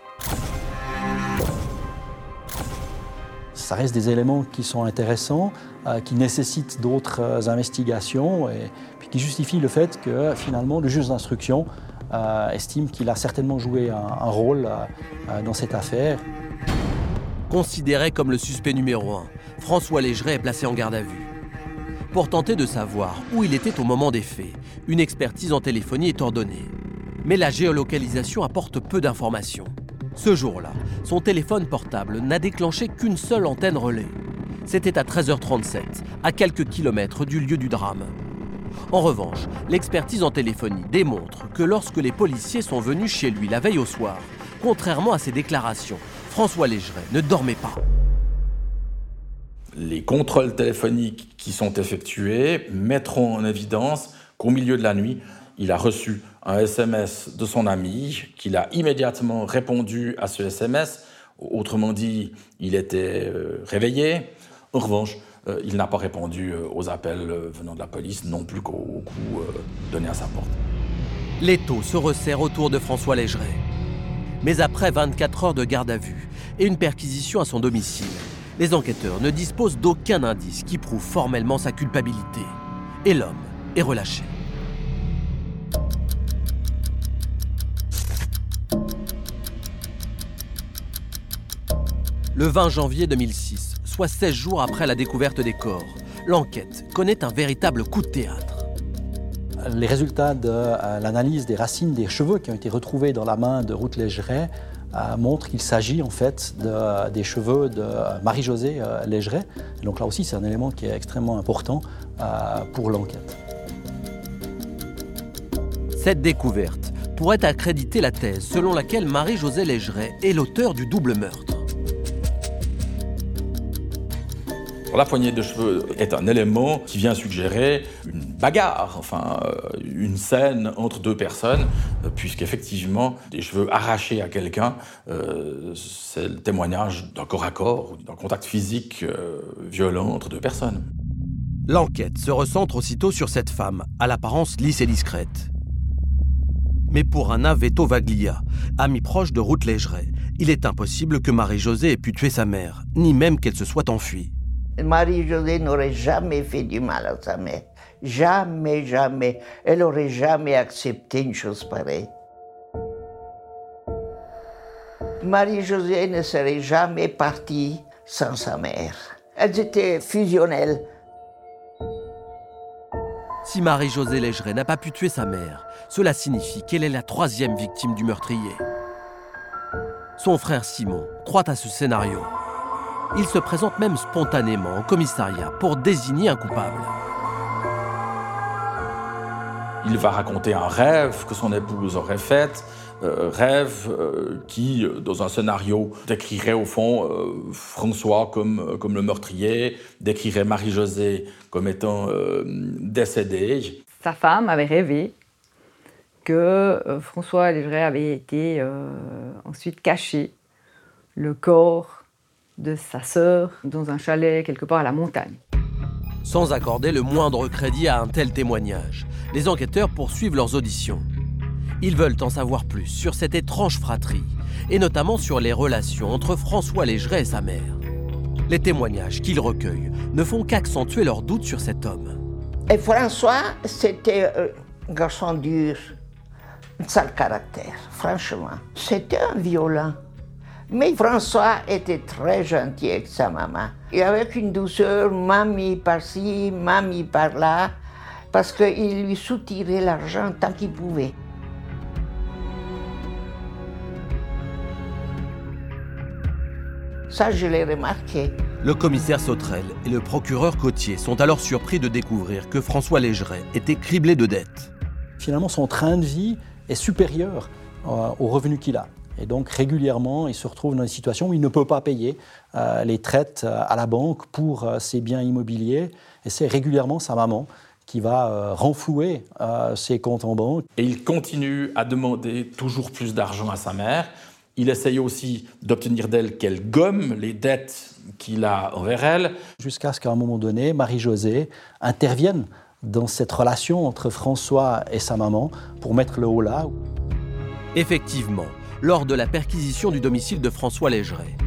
[SPEAKER 3] Ça reste des éléments qui sont intéressants, qui nécessitent d'autres investigations qui justifient le fait que finalement le juge d'instruction euh, estime qu'il a certainement joué un, un rôle euh, euh, dans cette affaire.
[SPEAKER 1] Considéré comme le suspect numéro un, François Légeret est placé en garde à vue. Pour tenter de savoir où il était au moment des faits, une expertise en téléphonie est ordonnée. Mais la géolocalisation apporte peu d'informations. Ce jour-là, son téléphone portable n'a déclenché qu'une seule antenne relais. C'était à 13h37, à quelques kilomètres du lieu du drame. En revanche, l'expertise en téléphonie démontre que lorsque les policiers sont venus chez lui la veille au soir, contrairement à ses déclarations, François Légeret ne dormait pas.
[SPEAKER 5] Les contrôles téléphoniques qui sont effectués mettront en évidence qu'au milieu de la nuit, il a reçu un SMS de son ami, qu'il a immédiatement répondu à ce SMS. Autrement dit, il était euh, réveillé. En revanche, euh, il n'a pas répondu euh, aux appels euh, venant de la police, non plus qu'aux aux coups donnés à sa porte.
[SPEAKER 1] L'étau se resserre autour de François Légeret. Mais après 24 heures de garde à vue et une perquisition à son domicile, les enquêteurs ne disposent d'aucun indice qui prouve formellement sa culpabilité. Et l'homme est relâché. Le 20 janvier 2006, soit 16 jours après la découverte des corps, l'enquête connaît un véritable coup de théâtre.
[SPEAKER 3] Les résultats de euh, l'analyse des racines des cheveux qui ont été retrouvés dans la main de Ruth Légeret euh, montrent qu'il s'agit en fait de- des cheveux de Marie-Josée euh, Légeret. Et donc là aussi, c'est un élément qui est extrêmement important pour l'enquête.
[SPEAKER 1] Cette découverte pourrait accréditer la thèse selon laquelle Marie-Josée Légeret est l'auteur du double meurtre.
[SPEAKER 5] La poignée de cheveux est un élément qui vient suggérer une bagarre, enfin euh, une scène entre deux personnes, euh, puisqu'effectivement, des cheveux arrachés à quelqu'un, euh, c'est le témoignage d'un corps à corps, d'un contact physique violent entre deux personnes.
[SPEAKER 1] L'enquête se recentre aussitôt sur cette femme, à l'apparence lisse et discrète. Mais pour un Veto Vaglia, ami proche de Ruth Légeret, il est impossible que Marie-Josée ait pu tuer sa mère, ni même qu'elle se soit enfuie.
[SPEAKER 7] Marie-Josée n'aurait jamais fait du mal à sa mère. Jamais, jamais. Elle aurait jamais accepté une chose pareille. Marie-Josée ne serait jamais partie sans sa mère. Elles étaient fusionnelles.
[SPEAKER 1] Si Marie-Josée Légeret n'a pas pu tuer sa mère, cela signifie qu'elle est la troisième victime du meurtrier. Son frère Simon croit à ce scénario. Il se présente même spontanément au commissariat pour désigner un coupable.
[SPEAKER 5] Il va raconter un rêve que son épouse aurait fait, euh, rêve euh, qui, dans un scénario, décrirait au fond euh, François comme, comme le meurtrier, décrirait Marie-Josée comme étant décédée.
[SPEAKER 8] Sa femme avait rêvé que François Légeret avait été ensuite caché le corps de sa sœur dans un chalet quelque part à la montagne.
[SPEAKER 1] Sans accorder le moindre crédit à un tel témoignage, les enquêteurs poursuivent leurs auditions. Ils veulent en savoir plus sur cette étrange fratrie, et notamment sur les relations entre François Légeret et sa mère. Les témoignages qu'ils recueillent ne font qu'accentuer leurs doutes sur cet homme.
[SPEAKER 7] Et François, c'était euh, un garçon dur, un sale caractère, franchement. C'était un violent. Mais François était très gentil avec sa maman. Et avec une douceur, mamie par-ci, mamie par-là, parce qu'il lui soutirait l'argent tant qu'il pouvait. Ça, je l'ai remarqué.
[SPEAKER 1] Le commissaire Sautrel et le procureur Cotier sont alors surpris de découvrir que François Légeret était criblé de dettes.
[SPEAKER 3] Finalement, son train de vie est supérieur euh, aux revenus qu'il a. Et donc régulièrement, il se retrouve dans une situation où il ne peut pas payer euh, les traites euh, à la banque pour ses biens immobiliers. Et c'est régulièrement sa maman qui va renflouer ses comptes en banque.
[SPEAKER 5] Et il continue à demander toujours plus d'argent à sa mère. Il essaye aussi d'obtenir d'elle qu'elle gomme les dettes qu'il a envers elle.
[SPEAKER 3] Jusqu'à ce qu'à un moment donné, Marie-Josée intervienne dans cette relation entre François et sa maman pour mettre le haut là.
[SPEAKER 1] Effectivement, lors de la perquisition du domicile de François Légeret.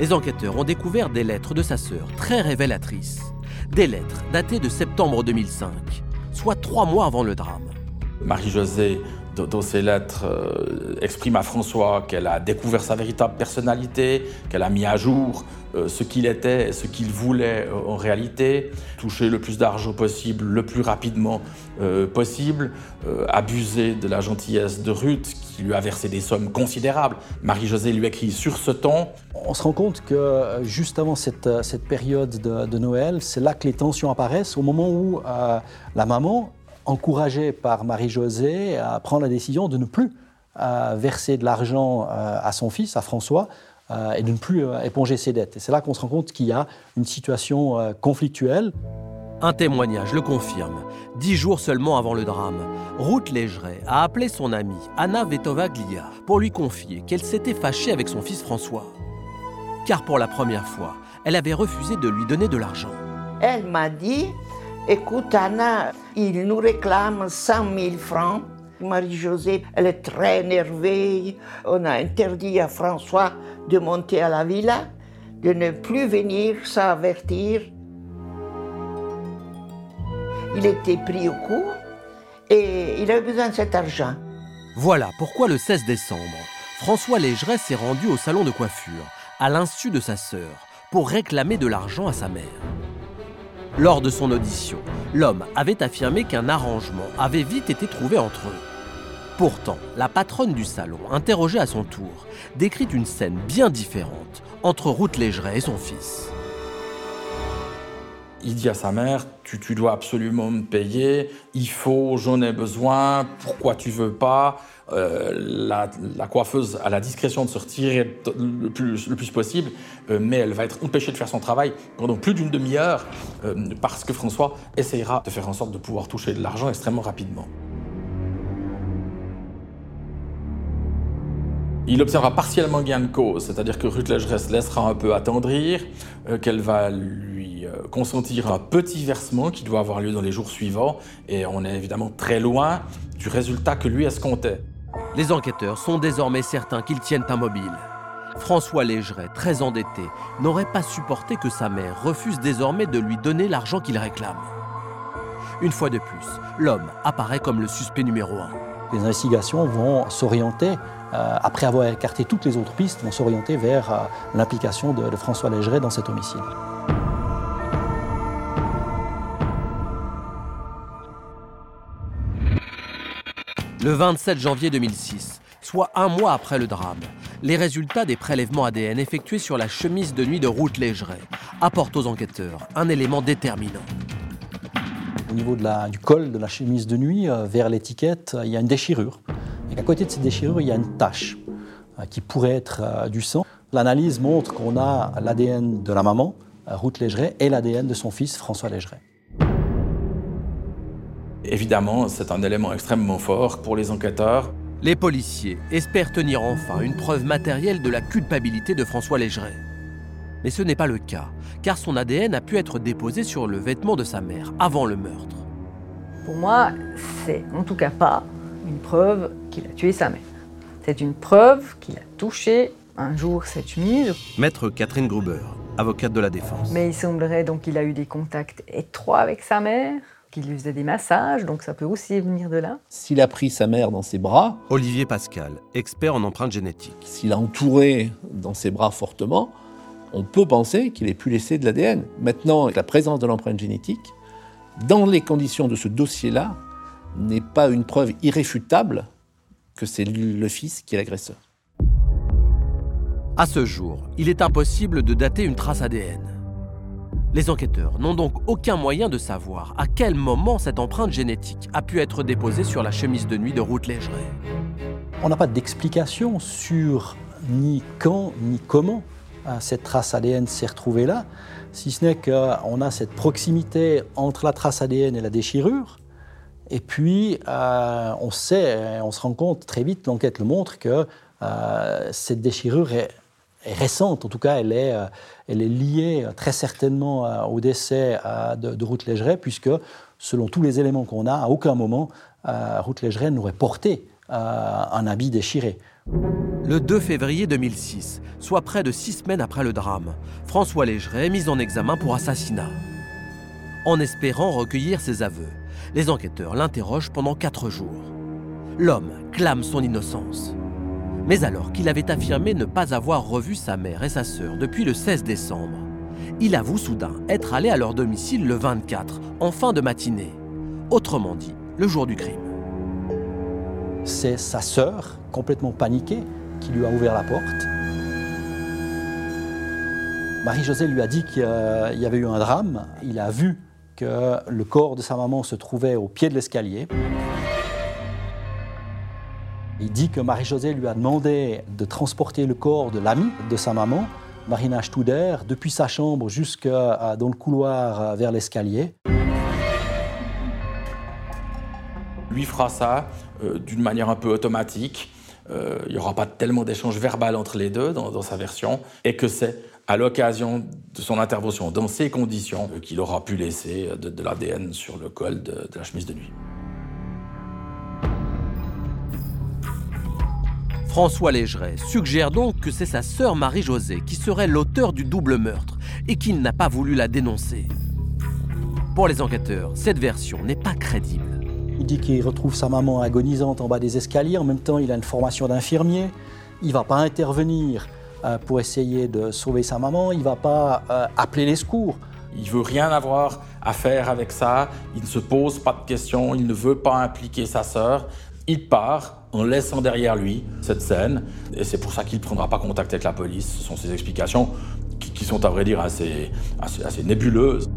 [SPEAKER 1] Les enquêteurs ont découvert des lettres de sa sœur très révélatrices. Des lettres datées de septembre 2005, soit trois mois avant le drame.
[SPEAKER 5] Marie-Josée dans ses lettres, euh, exprime à François qu'elle a découvert sa véritable personnalité, qu'elle a mis à jour euh, ce qu'il était et ce qu'il voulait euh, en réalité, toucher le plus d'argent possible, le plus rapidement possible, abuser de la gentillesse de Ruth, qui lui a versé des sommes considérables. Marie-Josée lui écrit sur ce ton.
[SPEAKER 3] On se rend compte que juste avant cette, cette période de, Noël, c'est là que les tensions apparaissent, au moment où la maman encouragé par Marie-Josée à prendre la décision de ne plus euh, verser de l'argent euh, à son fils, à François, euh, et de ne plus éponger ses dettes. Et c'est là qu'on se rend compte qu'il y a une situation conflictuelle.
[SPEAKER 1] Un témoignage le confirme. Dix jours seulement avant le drame, Ruth Légeret a appelé son amie Anna Vetovaglia pour lui confier qu'elle s'était fâchée avec son fils François. Car pour la première fois, elle avait refusé de lui donner de l'argent.
[SPEAKER 7] Elle m'a dit Écoute, Anna, il nous réclame 100 000 francs. Marie-Josée, elle est très énervée. On a interdit à François de monter à la villa, de ne plus venir sans avertir. Il était pris au coup et il avait besoin de cet argent.
[SPEAKER 1] Voilà pourquoi le 16 décembre, François Légeret s'est rendu au salon de coiffure, à l'insu de sa sœur, pour réclamer de l'argent à sa mère. Lors de son audition, l'homme avait affirmé qu'un arrangement avait vite été trouvé entre eux. Pourtant, la patronne du salon, interrogée à son tour, décrit une scène bien différente entre Ruth Légeret et son fils.
[SPEAKER 5] Il dit à sa mère, tu, dois absolument me payer, il faut, j'en ai besoin, pourquoi tu veux pas? Euh, la, coiffeuse a la discrétion de se retirer le plus, le plus possible, euh, mais elle va être empêchée de faire son travail pendant plus d'une demi-heure euh, parce que François essayera de faire en sorte de pouvoir toucher de l'argent extrêmement rapidement. Il obtiendra partiellement gain de cause, c'est-à-dire que Ruth Legeresse laissera un peu attendrir, qu'elle va lui consentir un petit versement qui doit avoir lieu dans les jours suivants, et on est évidemment très loin du résultat que lui escomptait.
[SPEAKER 1] Les enquêteurs sont désormais certains qu'ils tiennent un mobile. François Légeret, très endetté, n'aurait pas supporté que sa mère refuse désormais de lui donner l'argent qu'il réclame. Une fois de plus, l'homme apparaît comme le suspect numéro un.
[SPEAKER 3] Les investigations vont s'orienter, euh, après avoir écarté toutes les autres pistes, vont s'orienter vers euh, l'implication de, de François Légeret dans cet homicide.
[SPEAKER 1] Le 27 janvier 2006, soit un mois après le drame, les résultats des prélèvements ADN effectués sur la chemise de nuit de Ruth Légeret apportent aux enquêteurs un élément déterminant.
[SPEAKER 3] Au niveau du col de la chemise de nuit, euh, vers l'étiquette, il y a une déchirure. Et qu'à côté de cette déchirure, il y a une tache euh, qui pourrait être euh, du sang. L'analyse montre qu'on a l'ADN de la maman, euh, Ruth Légeret, et l'ADN de son fils, François Légeret.
[SPEAKER 5] Évidemment, c'est un élément extrêmement fort pour les enquêteurs.
[SPEAKER 1] Les policiers espèrent tenir enfin une preuve matérielle de la culpabilité de François Légeret. Mais ce n'est pas le cas, car son ADN a pu être déposé sur le vêtement de sa mère avant le meurtre.
[SPEAKER 8] Pour moi, c'est en tout cas pas une preuve qu'il a tué sa mère. C'est une preuve qu'il a touché un jour cette chemise,
[SPEAKER 1] Maître Catherine Gruber, avocate de la défense.
[SPEAKER 8] mais il semblerait donc qu'il a eu des contacts étroits avec sa mère, qu'il lui faisait des massages, donc ça peut aussi venir de là.
[SPEAKER 9] S'il a pris sa mère dans ses bras,
[SPEAKER 1] Olivier Pascal, expert en empreintes génétiques.
[SPEAKER 9] s'il a entouré dans ses bras fortement, on peut penser qu'il ait pu laisser de l'ADN. Maintenant, avec la présence de l'empreinte génétique, dans les conditions de ce dossier-là, n'est pas une preuve irréfutable que c'est le fils qui est l'agresseur.
[SPEAKER 1] À ce jour, il est impossible de dater une trace ADN. Les enquêteurs n'ont donc aucun moyen de savoir à quel moment cette empreinte génétique a pu être déposée sur la chemise de nuit de Ruth Légeret.
[SPEAKER 3] On n'a pas d'explication sur ni quand ni comment euh, cette trace ADN s'est retrouvée là, si ce n'est qu'on a cette proximité entre la trace ADN et la déchirure. Et puis, euh, on sait, on se rend compte très vite, l'enquête le montre, que euh, cette déchirure est, récente. En tout cas, elle est, euh, elle est liée très certainement euh, au décès euh, de, de Ruth Légeret, puisque, selon tous les éléments qu'on a, à aucun moment, Ruth Légeret n'aurait porté un habit déchiré.
[SPEAKER 1] Le 2 février 2006, soit près de six semaines après le drame, François Légeret est mis en examen pour assassinat. En espérant recueillir ses aveux, les enquêteurs l'interrogent pendant quatre jours. L'homme clame son innocence. Mais alors qu'il avait affirmé ne pas avoir revu sa mère et sa sœur depuis le 16 décembre, il avoue soudain être allé à leur domicile le 24, en fin de matinée. Autrement dit, le jour du crime.
[SPEAKER 3] C'est sa sœur, complètement paniquée, qui lui a ouvert la porte. Marie-Josée lui a dit qu'il y avait eu un drame. Il a vu que le corps de sa maman se trouvait au pied de l'escalier. Il dit que Marie-Josée lui a demandé de transporter le corps de l'amie de sa maman, Marina Studer, depuis sa chambre jusque euh, dans le couloir euh, vers l'escalier.
[SPEAKER 5] Lui fera ça euh, d'une manière un peu automatique. Il n'y aura pas tellement d'échanges verbal entre les deux dans, sa version. Et que c'est à l'occasion de son intervention dans ces conditions qu'il aura pu laisser de, l'ADN sur le col de la chemise de nuit.
[SPEAKER 1] François Légeret suggère donc que c'est sa sœur Marie-Josée qui serait l'auteur du double meurtre et qu'il n'a pas voulu la dénoncer. Pour les enquêteurs, cette version n'est pas crédible.
[SPEAKER 3] Il dit qu'il retrouve sa maman agonisante en bas des escaliers. En même temps, il a une formation d'infirmier. Il ne va pas intervenir euh, pour essayer de sauver sa maman. Il ne va pas euh, appeler les secours.
[SPEAKER 5] Il veut rien avoir à faire avec ça. Il ne se pose pas de questions. Il ne veut pas impliquer sa sœur. Il part en laissant derrière lui cette scène. Et c'est pour ça qu'il ne prendra pas contact avec la police. Ce sont ses explications qui, sont à vrai dire assez, assez, assez nébuleuses.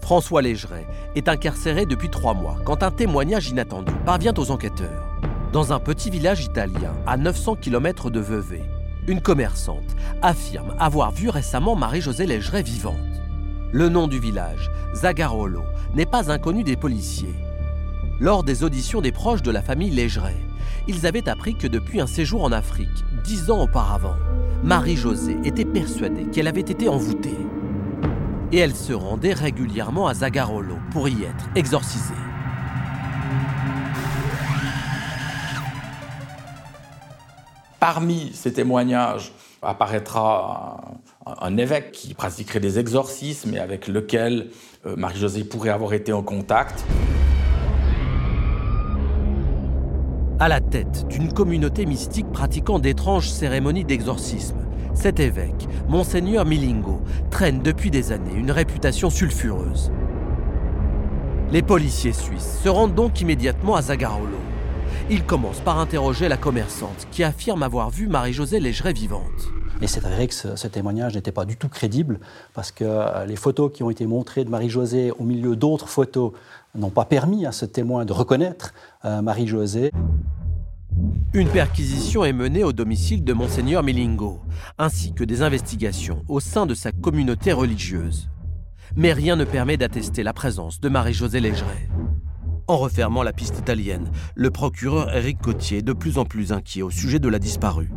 [SPEAKER 1] François Légeret est incarcéré depuis trois mois quand un témoignage inattendu parvient aux enquêteurs. Dans un petit village italien à 900 km de Vevey, une commerçante affirme avoir vu récemment Marie-Josée Légeret vivante. Le nom du village, Zagarolo, n'est pas inconnu des policiers. Lors des auditions des proches de la famille Légeret, ils avaient appris que depuis un séjour en Afrique, dix ans auparavant, Marie-Josée était persuadée qu'elle avait été envoûtée. Et elle se rendait régulièrement à Zagarolo pour y être exorcisée.
[SPEAKER 5] Parmi ces témoignages apparaîtra un, évêque qui pratiquerait des exorcismes et avec lequel euh, Marie-Josée pourrait avoir été en contact.
[SPEAKER 1] À la tête d'une communauté mystique pratiquant d'étranges cérémonies d'exorcisme, cet évêque, Monseigneur Milingo, traîne depuis des années une réputation sulfureuse. Les policiers suisses se rendent donc immédiatement à Zagarolo. Ils commencent par interroger la commerçante qui affirme avoir vu Marie-Josée Légeret vivante.
[SPEAKER 3] Et c'est vrai que ce, témoignage n'était pas du tout crédible parce que euh, les photos qui ont été montrées de Marie-Josée au milieu d'autres photos n'ont pas permis à ce témoin de reconnaître euh, Marie-Josée.
[SPEAKER 1] Une perquisition est menée au domicile de Monseigneur Milingo, ainsi que des investigations au sein de sa communauté religieuse. Mais rien ne permet d'attester la présence de Marie-Josée Légeret. En refermant la piste italienne, le procureur Éric Cotier de plus en plus inquiet au sujet de la disparue.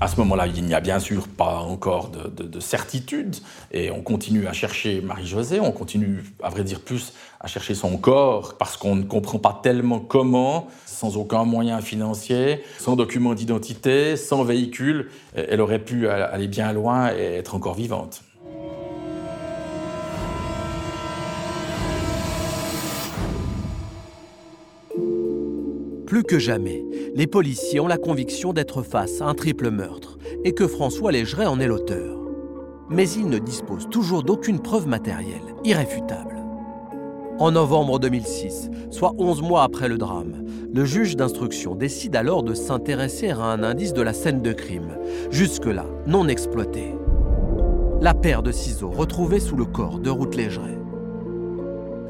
[SPEAKER 5] À ce moment-là, il n'y a bien sûr pas encore de, certitude et on continue à chercher Marie-Josée, on continue, à vrai dire, plus à chercher son corps parce qu'on ne comprend pas tellement comment, sans aucun moyen financier, sans document d'identité, sans véhicule, elle aurait pu aller bien loin et être encore vivante.
[SPEAKER 1] Plus que jamais, les policiers ont la conviction d'être face à un triple meurtre et que François Légeret en est l'auteur. Mais ils ne disposent toujours d'aucune preuve matérielle, irréfutable. En novembre 2006, soit 11 mois après le drame, le juge d'instruction décide alors de s'intéresser à un indice de la scène de crime, jusque-là non exploité. La paire de ciseaux retrouvée sous le corps de Ruth Légeret.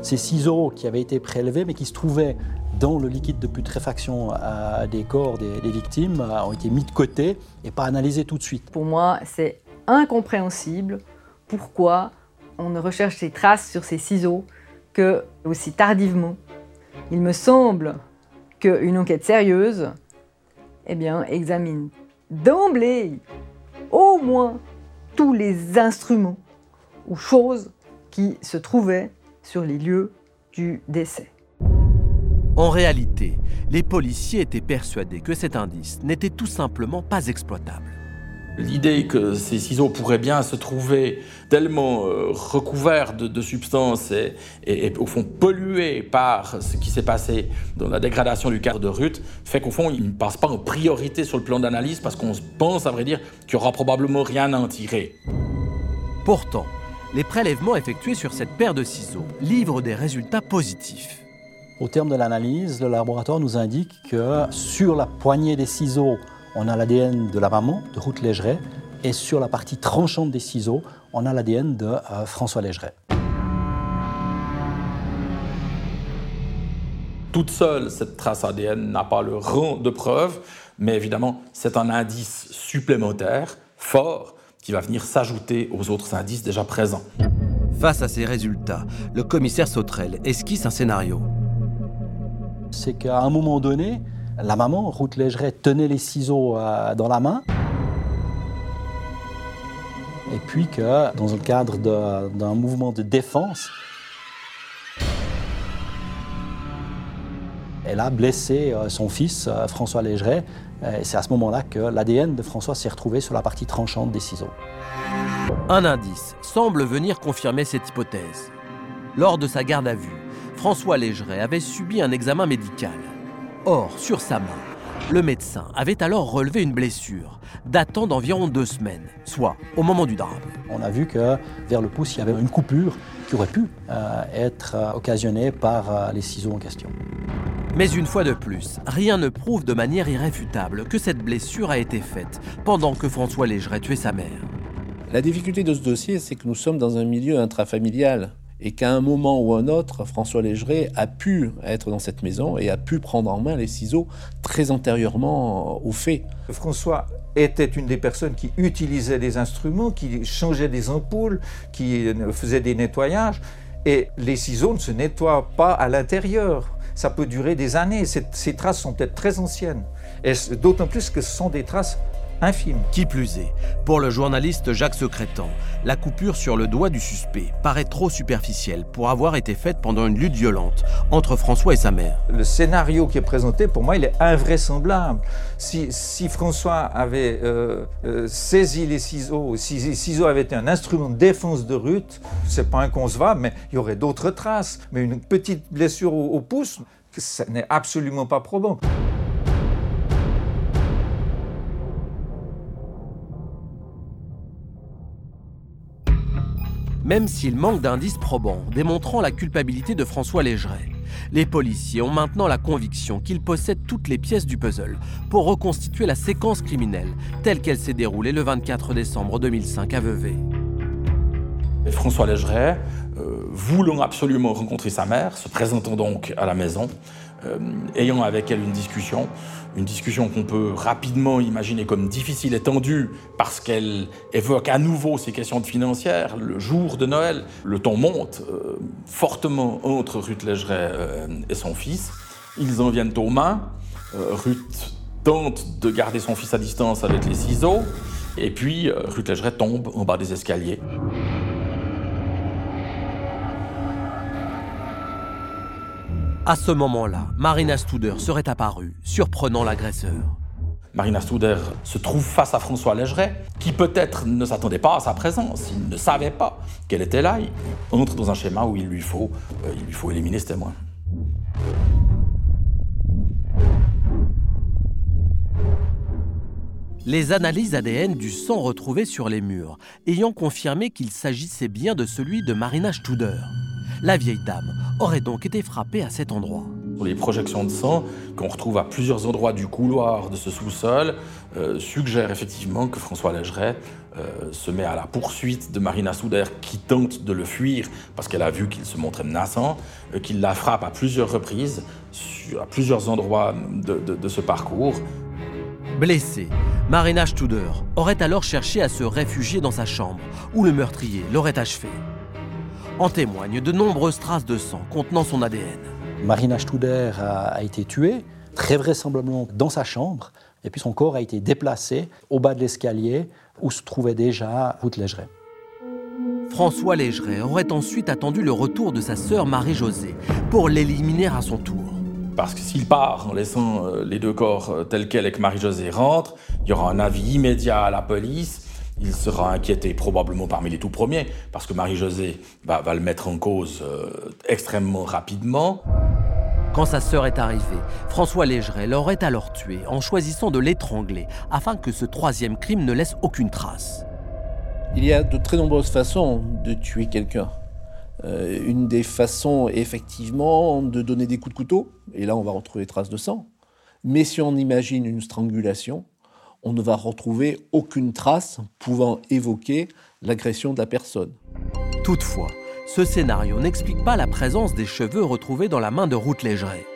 [SPEAKER 3] Ces ciseaux qui avaient été prélevés mais qui se trouvaient dans le liquide de putréfaction des corps des, victimes euh, ont été mis de côté et pas analysés tout de suite.
[SPEAKER 8] Pour moi, c'est incompréhensible pourquoi on ne recherche ces traces sur ces ciseaux que aussi tardivement. Il me semble qu'une enquête sérieuse eh bien, examine d'emblée au moins tous les instruments ou choses qui se trouvaient sur les lieux du décès.
[SPEAKER 1] En réalité, les policiers étaient persuadés que cet indice n'était tout simplement pas exploitable.
[SPEAKER 5] L'idée que ces ciseaux pourraient bien se trouver tellement euh, recouverts de, substances et, au fond pollués par ce qui s'est passé dans la dégradation du cadre de Ruth fait qu'au fond ils ne passent pas en priorité sur le plan d'analyse parce qu'on pense à vrai dire qu'il n'y aura probablement rien à en tirer.
[SPEAKER 1] Pourtant, les prélèvements effectués sur cette paire de ciseaux livrent des résultats positifs.
[SPEAKER 3] Au terme de l'analyse, le laboratoire nous indique que sur la poignée des ciseaux, on a l'ADN de la maman, de Ruth Légeret, et sur la partie tranchante des ciseaux, on a l'ADN de euh, François Légeret.
[SPEAKER 5] Toute seule, cette trace ADN n'a pas le rang de preuve, mais évidemment, c'est un indice supplémentaire, fort, qui va venir s'ajouter aux autres indices déjà présents.
[SPEAKER 1] Face à ces résultats, le commissaire Sautrel esquisse un scénario
[SPEAKER 3] c'est qu'à un moment donné, la maman, Ruth Légeret, tenait les ciseaux euh, dans la main. Et puis que, dans le cadre d'un mouvement de défense, elle a blessé euh, son fils, euh, François Légeret. Et c'est à ce moment-là que l'ADN de François s'est retrouvé sur la partie tranchante des ciseaux.
[SPEAKER 1] Un indice semble venir confirmer cette hypothèse. Lors de sa garde à vue, François Légeret avait subi un examen médical. Or, sur sa main, le médecin avait alors relevé une blessure datant d'environ deux semaines, soit au moment du drame.
[SPEAKER 3] On a vu que vers le pouce, il y avait une coupure qui aurait pu euh, être euh, occasionnée par euh, les ciseaux en question.
[SPEAKER 1] Mais une fois de plus, rien ne prouve de manière irréfutable que cette blessure a été faite pendant que François Légeret tuait sa mère.
[SPEAKER 9] La difficulté de ce dossier, c'est que nous sommes dans un milieu intrafamilial et qu'à un moment ou un autre, François Légeret a pu être dans cette maison et a pu prendre en main les ciseaux très antérieurement au fait.
[SPEAKER 6] François était une des personnes qui utilisait des instruments, qui changeait des ampoules, qui faisait des nettoyages, et les ciseaux ne se nettoient pas à l'intérieur. Ça peut durer des années. Ces, traces sont peut-être très anciennes. Et d'autant plus que ce sont des traces
[SPEAKER 1] qui plus est, pour le journaliste Jacques Secrétan, la coupure sur le doigt du suspect paraît trop superficielle pour avoir été faite pendant une lutte violente entre François et sa mère.
[SPEAKER 6] Le scénario qui est présenté, pour moi, il est invraisemblable. Si, François avait euh, euh, saisi les ciseaux, si les ciseaux avaient été un instrument de défense de Ruth, c'est pas inconcevable, mais il y aurait d'autres traces. Mais une petite blessure au, au pouce, ce n'est absolument pas probant.
[SPEAKER 1] Même s'il manque d'indices probants démontrant la culpabilité de François Légeret, les policiers ont maintenant la conviction qu'il possède toutes les pièces du puzzle pour reconstituer la séquence criminelle telle qu'elle s'est déroulée le 24 décembre 2005 à Vevey.
[SPEAKER 5] François Légeret, euh, voulant absolument rencontrer sa mère, se présentant donc à la maison, euh, ayant avec elle une discussion, une discussion qu'on peut rapidement imaginer comme difficile et tendue parce qu'elle évoque à nouveau ces questions financières. Le jour de Noël, le ton monte euh, fortement entre Ruth Légeret euh, et son fils. Ils en viennent aux mains. Ruth tente de garder son fils à distance avec les ciseaux. Et puis, Ruth Légeret tombe en bas des escaliers.
[SPEAKER 1] À ce moment-là, Marina Studer serait apparue, surprenant l'agresseur.
[SPEAKER 5] Marina Studer se trouve face à François Légeret, qui peut-être ne s'attendait pas à sa présence, il ne savait pas qu'elle était là. Il entre dans un schéma où il lui faut, euh, il lui faut éliminer ce témoin.
[SPEAKER 1] Les analyses ADN du sang retrouvé sur les murs ayant confirmé qu'il s'agissait bien de celui de Marina Studer. La vieille dame aurait donc été frappée à cet endroit.
[SPEAKER 5] Les projections de sang qu'on retrouve à plusieurs endroits du couloir de ce sous-sol euh, suggèrent effectivement que François Légeret euh, se met à la poursuite de Marina Souder qui tente de le fuir parce qu'elle a vu qu'il se montrait menaçant, euh, qu'il la frappe à plusieurs reprises, à plusieurs endroits de, de ce parcours.
[SPEAKER 1] Blessée, Marina Studer aurait alors cherché à se réfugier dans sa chambre où le meurtrier l'aurait achevé. En témoignent de nombreuses traces de sang contenant son ADN.
[SPEAKER 3] Marina Studer a, été tuée, très vraisemblablement dans sa chambre, et puis son corps a été déplacé au bas de l'escalier où se trouvait déjà Ruth Légeret.
[SPEAKER 1] François Légeret aurait ensuite attendu le retour de sa sœur Marie-Josée pour l'éliminer à son tour.
[SPEAKER 5] Parce que s'il part en laissant euh, les deux corps euh, tels quels et que Marie-Josée rentre, il y aura un avis immédiat à la police il sera inquiété probablement parmi les tout premiers, parce que Marie-Josée va, le mettre en cause euh, extrêmement rapidement.
[SPEAKER 1] Quand sa sœur est arrivée, François Légeret l'aurait alors tué en choisissant de l'étrangler afin que ce troisième crime ne laisse aucune trace.
[SPEAKER 9] Il y a de très nombreuses façons de tuer quelqu'un. Euh, une des façons est effectivement de donner des coups de couteau, et là on va retrouver traces de sang. Mais si on imagine une strangulation, on ne va retrouver aucune trace pouvant évoquer l'agression de la personne.
[SPEAKER 1] Toutefois, ce scénario n'explique pas la présence des cheveux retrouvés dans la main de Ruth Légeret.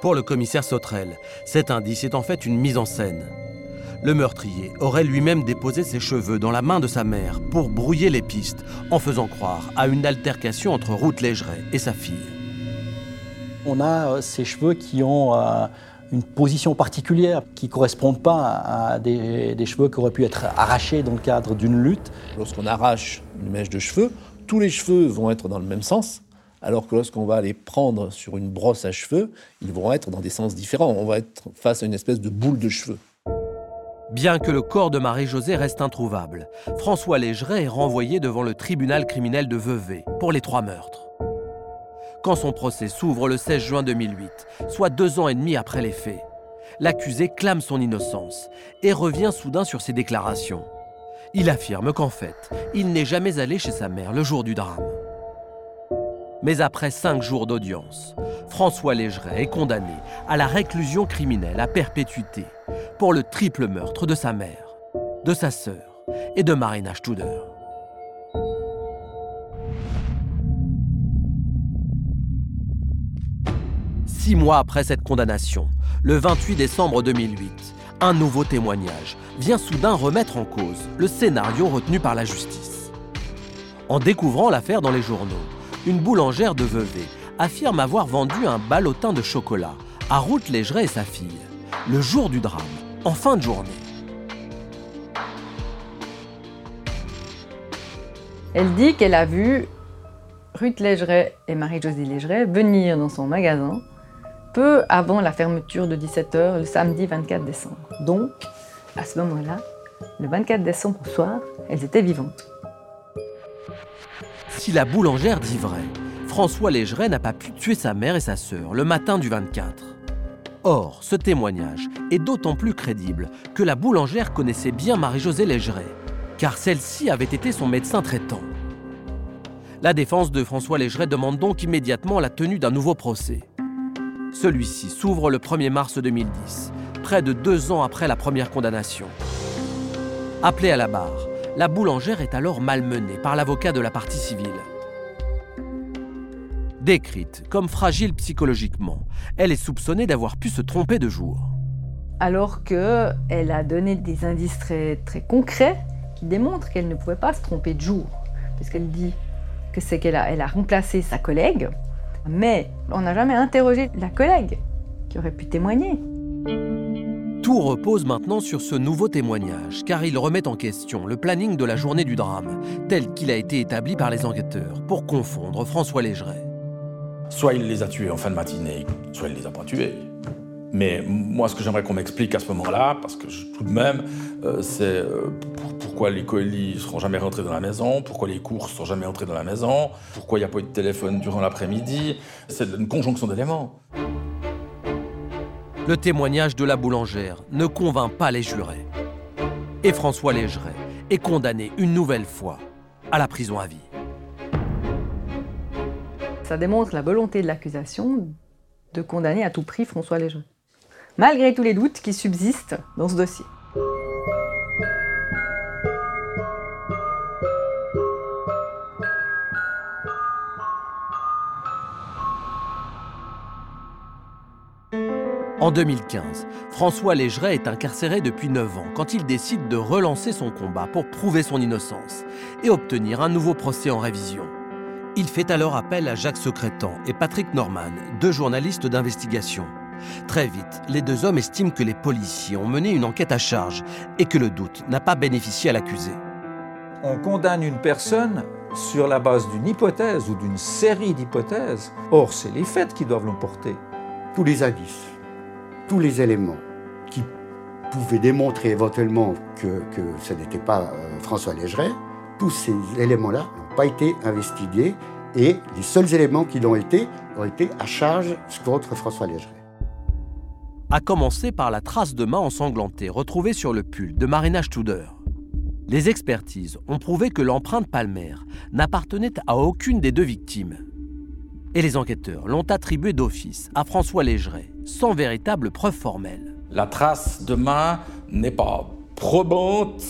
[SPEAKER 1] Pour le commissaire Sautrel, cet indice est en fait une mise en scène. Le meurtrier aurait lui-même déposé ses cheveux dans la main de sa mère pour brouiller les pistes, en faisant croire à une altercation entre Ruth Légeret et sa fille.
[SPEAKER 3] On a euh, ces cheveux qui ont euh, une position particulière qui ne correspond pas à des, cheveux qui auraient pu être arrachés dans le cadre d'une lutte.
[SPEAKER 9] Lorsqu'on arrache une mèche de cheveux, tous les cheveux vont être dans le même sens, alors que lorsqu'on va les prendre sur une brosse à cheveux, ils vont être dans des sens différents. On va être face à une espèce de boule de cheveux.
[SPEAKER 1] Bien que le corps de Marie-Josée reste introuvable, François Légeret est renvoyé devant le tribunal criminel de Vevey pour les trois meurtres. Quand son procès s'ouvre le 16 juin 2008, soit deux ans et demi après les faits, l'accusé clame son innocence et revient soudain sur ses déclarations. Il affirme qu'en fait, il n'est jamais allé chez sa mère le jour du drame. Mais après cinq jours d'audience, François Légeret est condamné à la réclusion criminelle à perpétuité pour le triple meurtre de sa mère, de sa sœur et de Marina Studer. Six mois après cette condamnation, le 28 décembre 2008, un nouveau témoignage vient soudain remettre en cause le scénario retenu par la justice. En découvrant l'affaire dans les journaux, une boulangère de Vevey affirme avoir vendu un ballotin de chocolat à Ruth Légeret et sa fille, le jour du drame, en fin de journée.
[SPEAKER 8] Elle dit qu'elle a vu Ruth Légeret et Marie-Josée Légeret venir dans son magasin peu avant la fermeture de 17h le samedi 24 décembre. Donc, à ce moment-là, le 24 décembre au soir, elles étaient vivantes.
[SPEAKER 1] Si la boulangère dit vrai, François Légeret n'a pas pu tuer sa mère et sa sœur le matin du 24. Or, ce témoignage est d'autant plus crédible que la boulangère connaissait bien Marie-Josée Légeret, car celle-ci avait été son médecin traitant. La défense de François Légeret demande donc immédiatement la tenue d'un nouveau procès. Celui-ci s'ouvre le 1er mars 2010, près de deux ans après la première condamnation. Appelée à la barre, la boulangère est alors malmenée par l'avocat de la partie civile. Décrite comme fragile psychologiquement, elle est soupçonnée d'avoir pu se tromper de jour.
[SPEAKER 8] Alors qu'elle a donné des indices très, concrets qui démontrent qu'elle ne pouvait pas se tromper de jour. Puisqu'elle dit que c'est qu'elle a, elle a remplacé sa collègue, mais on n'a jamais interrogé la collègue qui aurait pu témoigner.
[SPEAKER 1] Tout repose maintenant sur ce nouveau témoignage, car il remet en question le planning de la journée du drame, tel qu'il a été établi par les enquêteurs, pour confondre François Légeret.
[SPEAKER 5] Soit il les a tués en fin de matinée, soit il les a pas tués. Mais moi, ce que j'aimerais qu'on m'explique à ce moment-là, parce que tout de même, euh, c'est euh, pourquoi les colis ne seront jamais rentrés dans la maison, pourquoi les courses ne sont jamais entrées dans la maison, pourquoi il n'y a pas eu de téléphone durant l'après-midi. C'est une conjonction d'éléments.
[SPEAKER 1] Le témoignage de la boulangère ne convainc pas les jurés. Et François Légeret est condamné une nouvelle fois à la prison à vie.
[SPEAKER 8] Ça démontre la volonté de l'accusation de condamner à tout prix François Légeret, malgré tous les doutes qui subsistent dans ce dossier.
[SPEAKER 1] En 2015, François Légeret est incarcéré depuis 9 ans quand il décide de relancer son combat pour prouver son innocence et obtenir un nouveau procès en révision. Il fait alors appel à Jacques Secrétan et Patrick Norman, deux journalistes d'investigation. Très vite, les deux hommes estiment que les policiers ont mené une enquête à charge et que le doute n'a pas bénéficié à l'accusé.
[SPEAKER 6] On condamne une personne sur la base d'une hypothèse ou d'une série d'hypothèses. Or, c'est les faits qui doivent l'emporter.
[SPEAKER 10] Tous les indices, tous les éléments qui pouvaient démontrer éventuellement que, que ce n'était pas euh, François Légeret, tous ces éléments-là n'ont pas été investigués et les seuls éléments qui l'ont été ont été à charge contre François Légeret.
[SPEAKER 1] A commencer par la trace de main ensanglantée retrouvée sur le pull de Marina Studer. Les expertises ont prouvé que l'empreinte palmaire n'appartenait à aucune des deux victimes. Et les enquêteurs l'ont attribuée d'office à François Légeret, sans véritable preuve formelle.
[SPEAKER 5] La trace de main n'est pas probante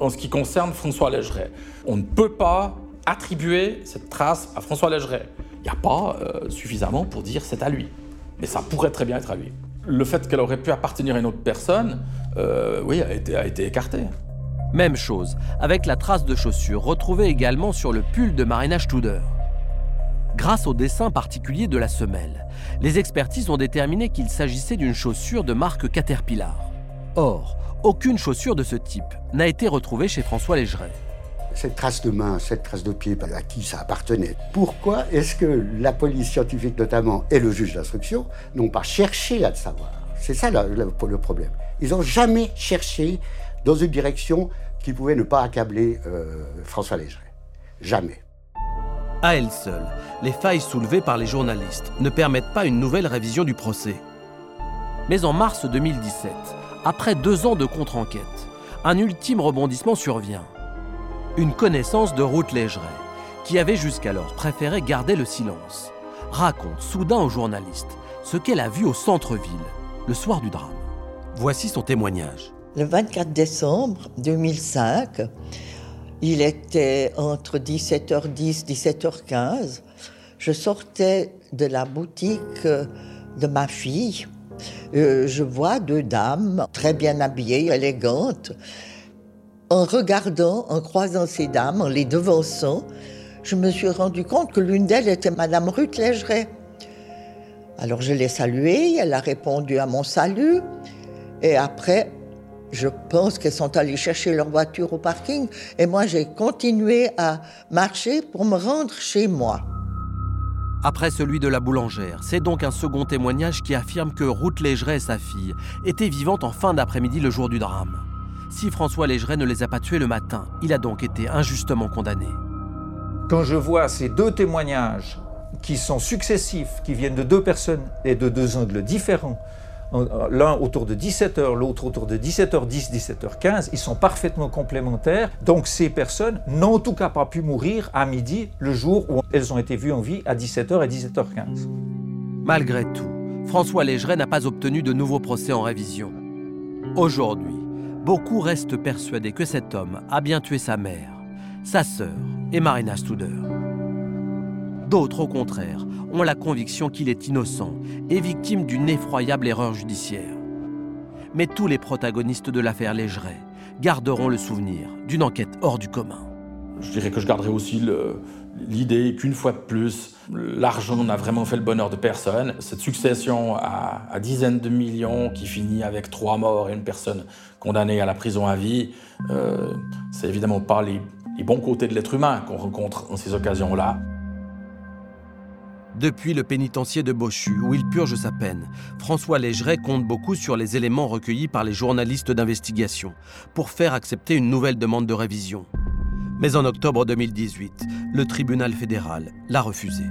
[SPEAKER 5] en ce qui concerne François Légeret. On ne peut pas attribuer cette trace à François Légeret. Il n'y a pas euh, suffisamment pour dire c'est à lui. Mais ça pourrait très bien être à lui. Le fait qu'elle aurait pu appartenir à une autre personne, euh, oui, a été, écarté.
[SPEAKER 1] Même chose avec la trace de chaussure retrouvée également sur le pull de Marina Studer. Grâce au dessin particulier de la semelle, les expertises ont déterminé qu'il s'agissait d'une chaussure de marque Caterpillar. Or, aucune chaussure de ce type n'a été retrouvée chez François Légeret.
[SPEAKER 10] Cette trace de main, cette trace de pied, à qui ça appartenait Pourquoi est-ce que la police scientifique notamment et le juge d'instruction n'ont pas cherché à le savoir? C'est ça le, problème. Ils n'ont jamais cherché dans une direction qui pouvait ne pas accabler euh, François Légeret. Jamais.
[SPEAKER 1] À elles seules, les failles soulevées par les journalistes ne permettent pas une nouvelle révision du procès. Mais en mars 2017, après deux ans de contre-enquête, un ultime rebondissement survient. Une connaissance de Ruth Légeret, qui avait jusqu'alors préféré garder le silence, raconte soudain aux journalistes ce qu'elle a vu au centre-ville, le soir du drame. Voici son témoignage.
[SPEAKER 11] Le 24 décembre 2005, il était entre 17h10 17h15. Je sortais de la boutique de ma fille. Euh, je vois deux dames très bien habillées, élégantes. En regardant, en croisant ces dames, en les devançant, je me suis rendu compte que l'une d'elles était Madame Ruth Légeret. Alors je l'ai saluée, elle a répondu à mon salut. Et après, je pense qu'elles sont allées chercher leur voiture au parking et moi j'ai continué à marcher pour me rendre chez moi.
[SPEAKER 1] Après celui de la boulangère, c'est donc un second témoignage qui affirme que Ruth Légeret et sa fille étaient vivantes en fin d'après-midi le jour du drame. Si François Légeret ne les a pas tués le matin, il a donc été injustement condamné.
[SPEAKER 6] Quand je vois ces deux témoignages qui sont successifs, qui viennent de deux personnes et de deux angles différents, l'un autour de 17h, l'autre autour de 17h10, 17h15, ils sont parfaitement complémentaires. Donc ces personnes n'ont en tout cas pas pu mourir à midi le jour où elles ont été vues en vie à 17h et 17h15.
[SPEAKER 1] Malgré tout, François Légeret n'a pas obtenu de nouveau procès en révision. Aujourd'hui, beaucoup restent persuadés que cet homme a bien tué sa mère, sa sœur et Marina Studer. D'autres, au contraire, ont la conviction qu'il est innocent et victime d'une effroyable erreur judiciaire. Mais tous les protagonistes de l'affaire Légeret garderont le souvenir d'une enquête hors du commun.
[SPEAKER 5] Je dirais que je garderai aussi l'idée qu'une fois de plus, l'argent n'a vraiment fait le bonheur de personne. Cette succession à, dizaines de millions qui finit avec trois morts et une personne condamnée à la prison à vie, euh, c'est évidemment pas les, bons côtés de l'être humain qu'on rencontre en ces occasions-là.
[SPEAKER 1] Depuis le pénitencier de Bochu, où il purge sa peine, François Légeret compte beaucoup sur les éléments recueillis par les journalistes d'investigation pour faire accepter une nouvelle demande de révision. Mais en octobre 2018, le tribunal fédéral l'a refusé.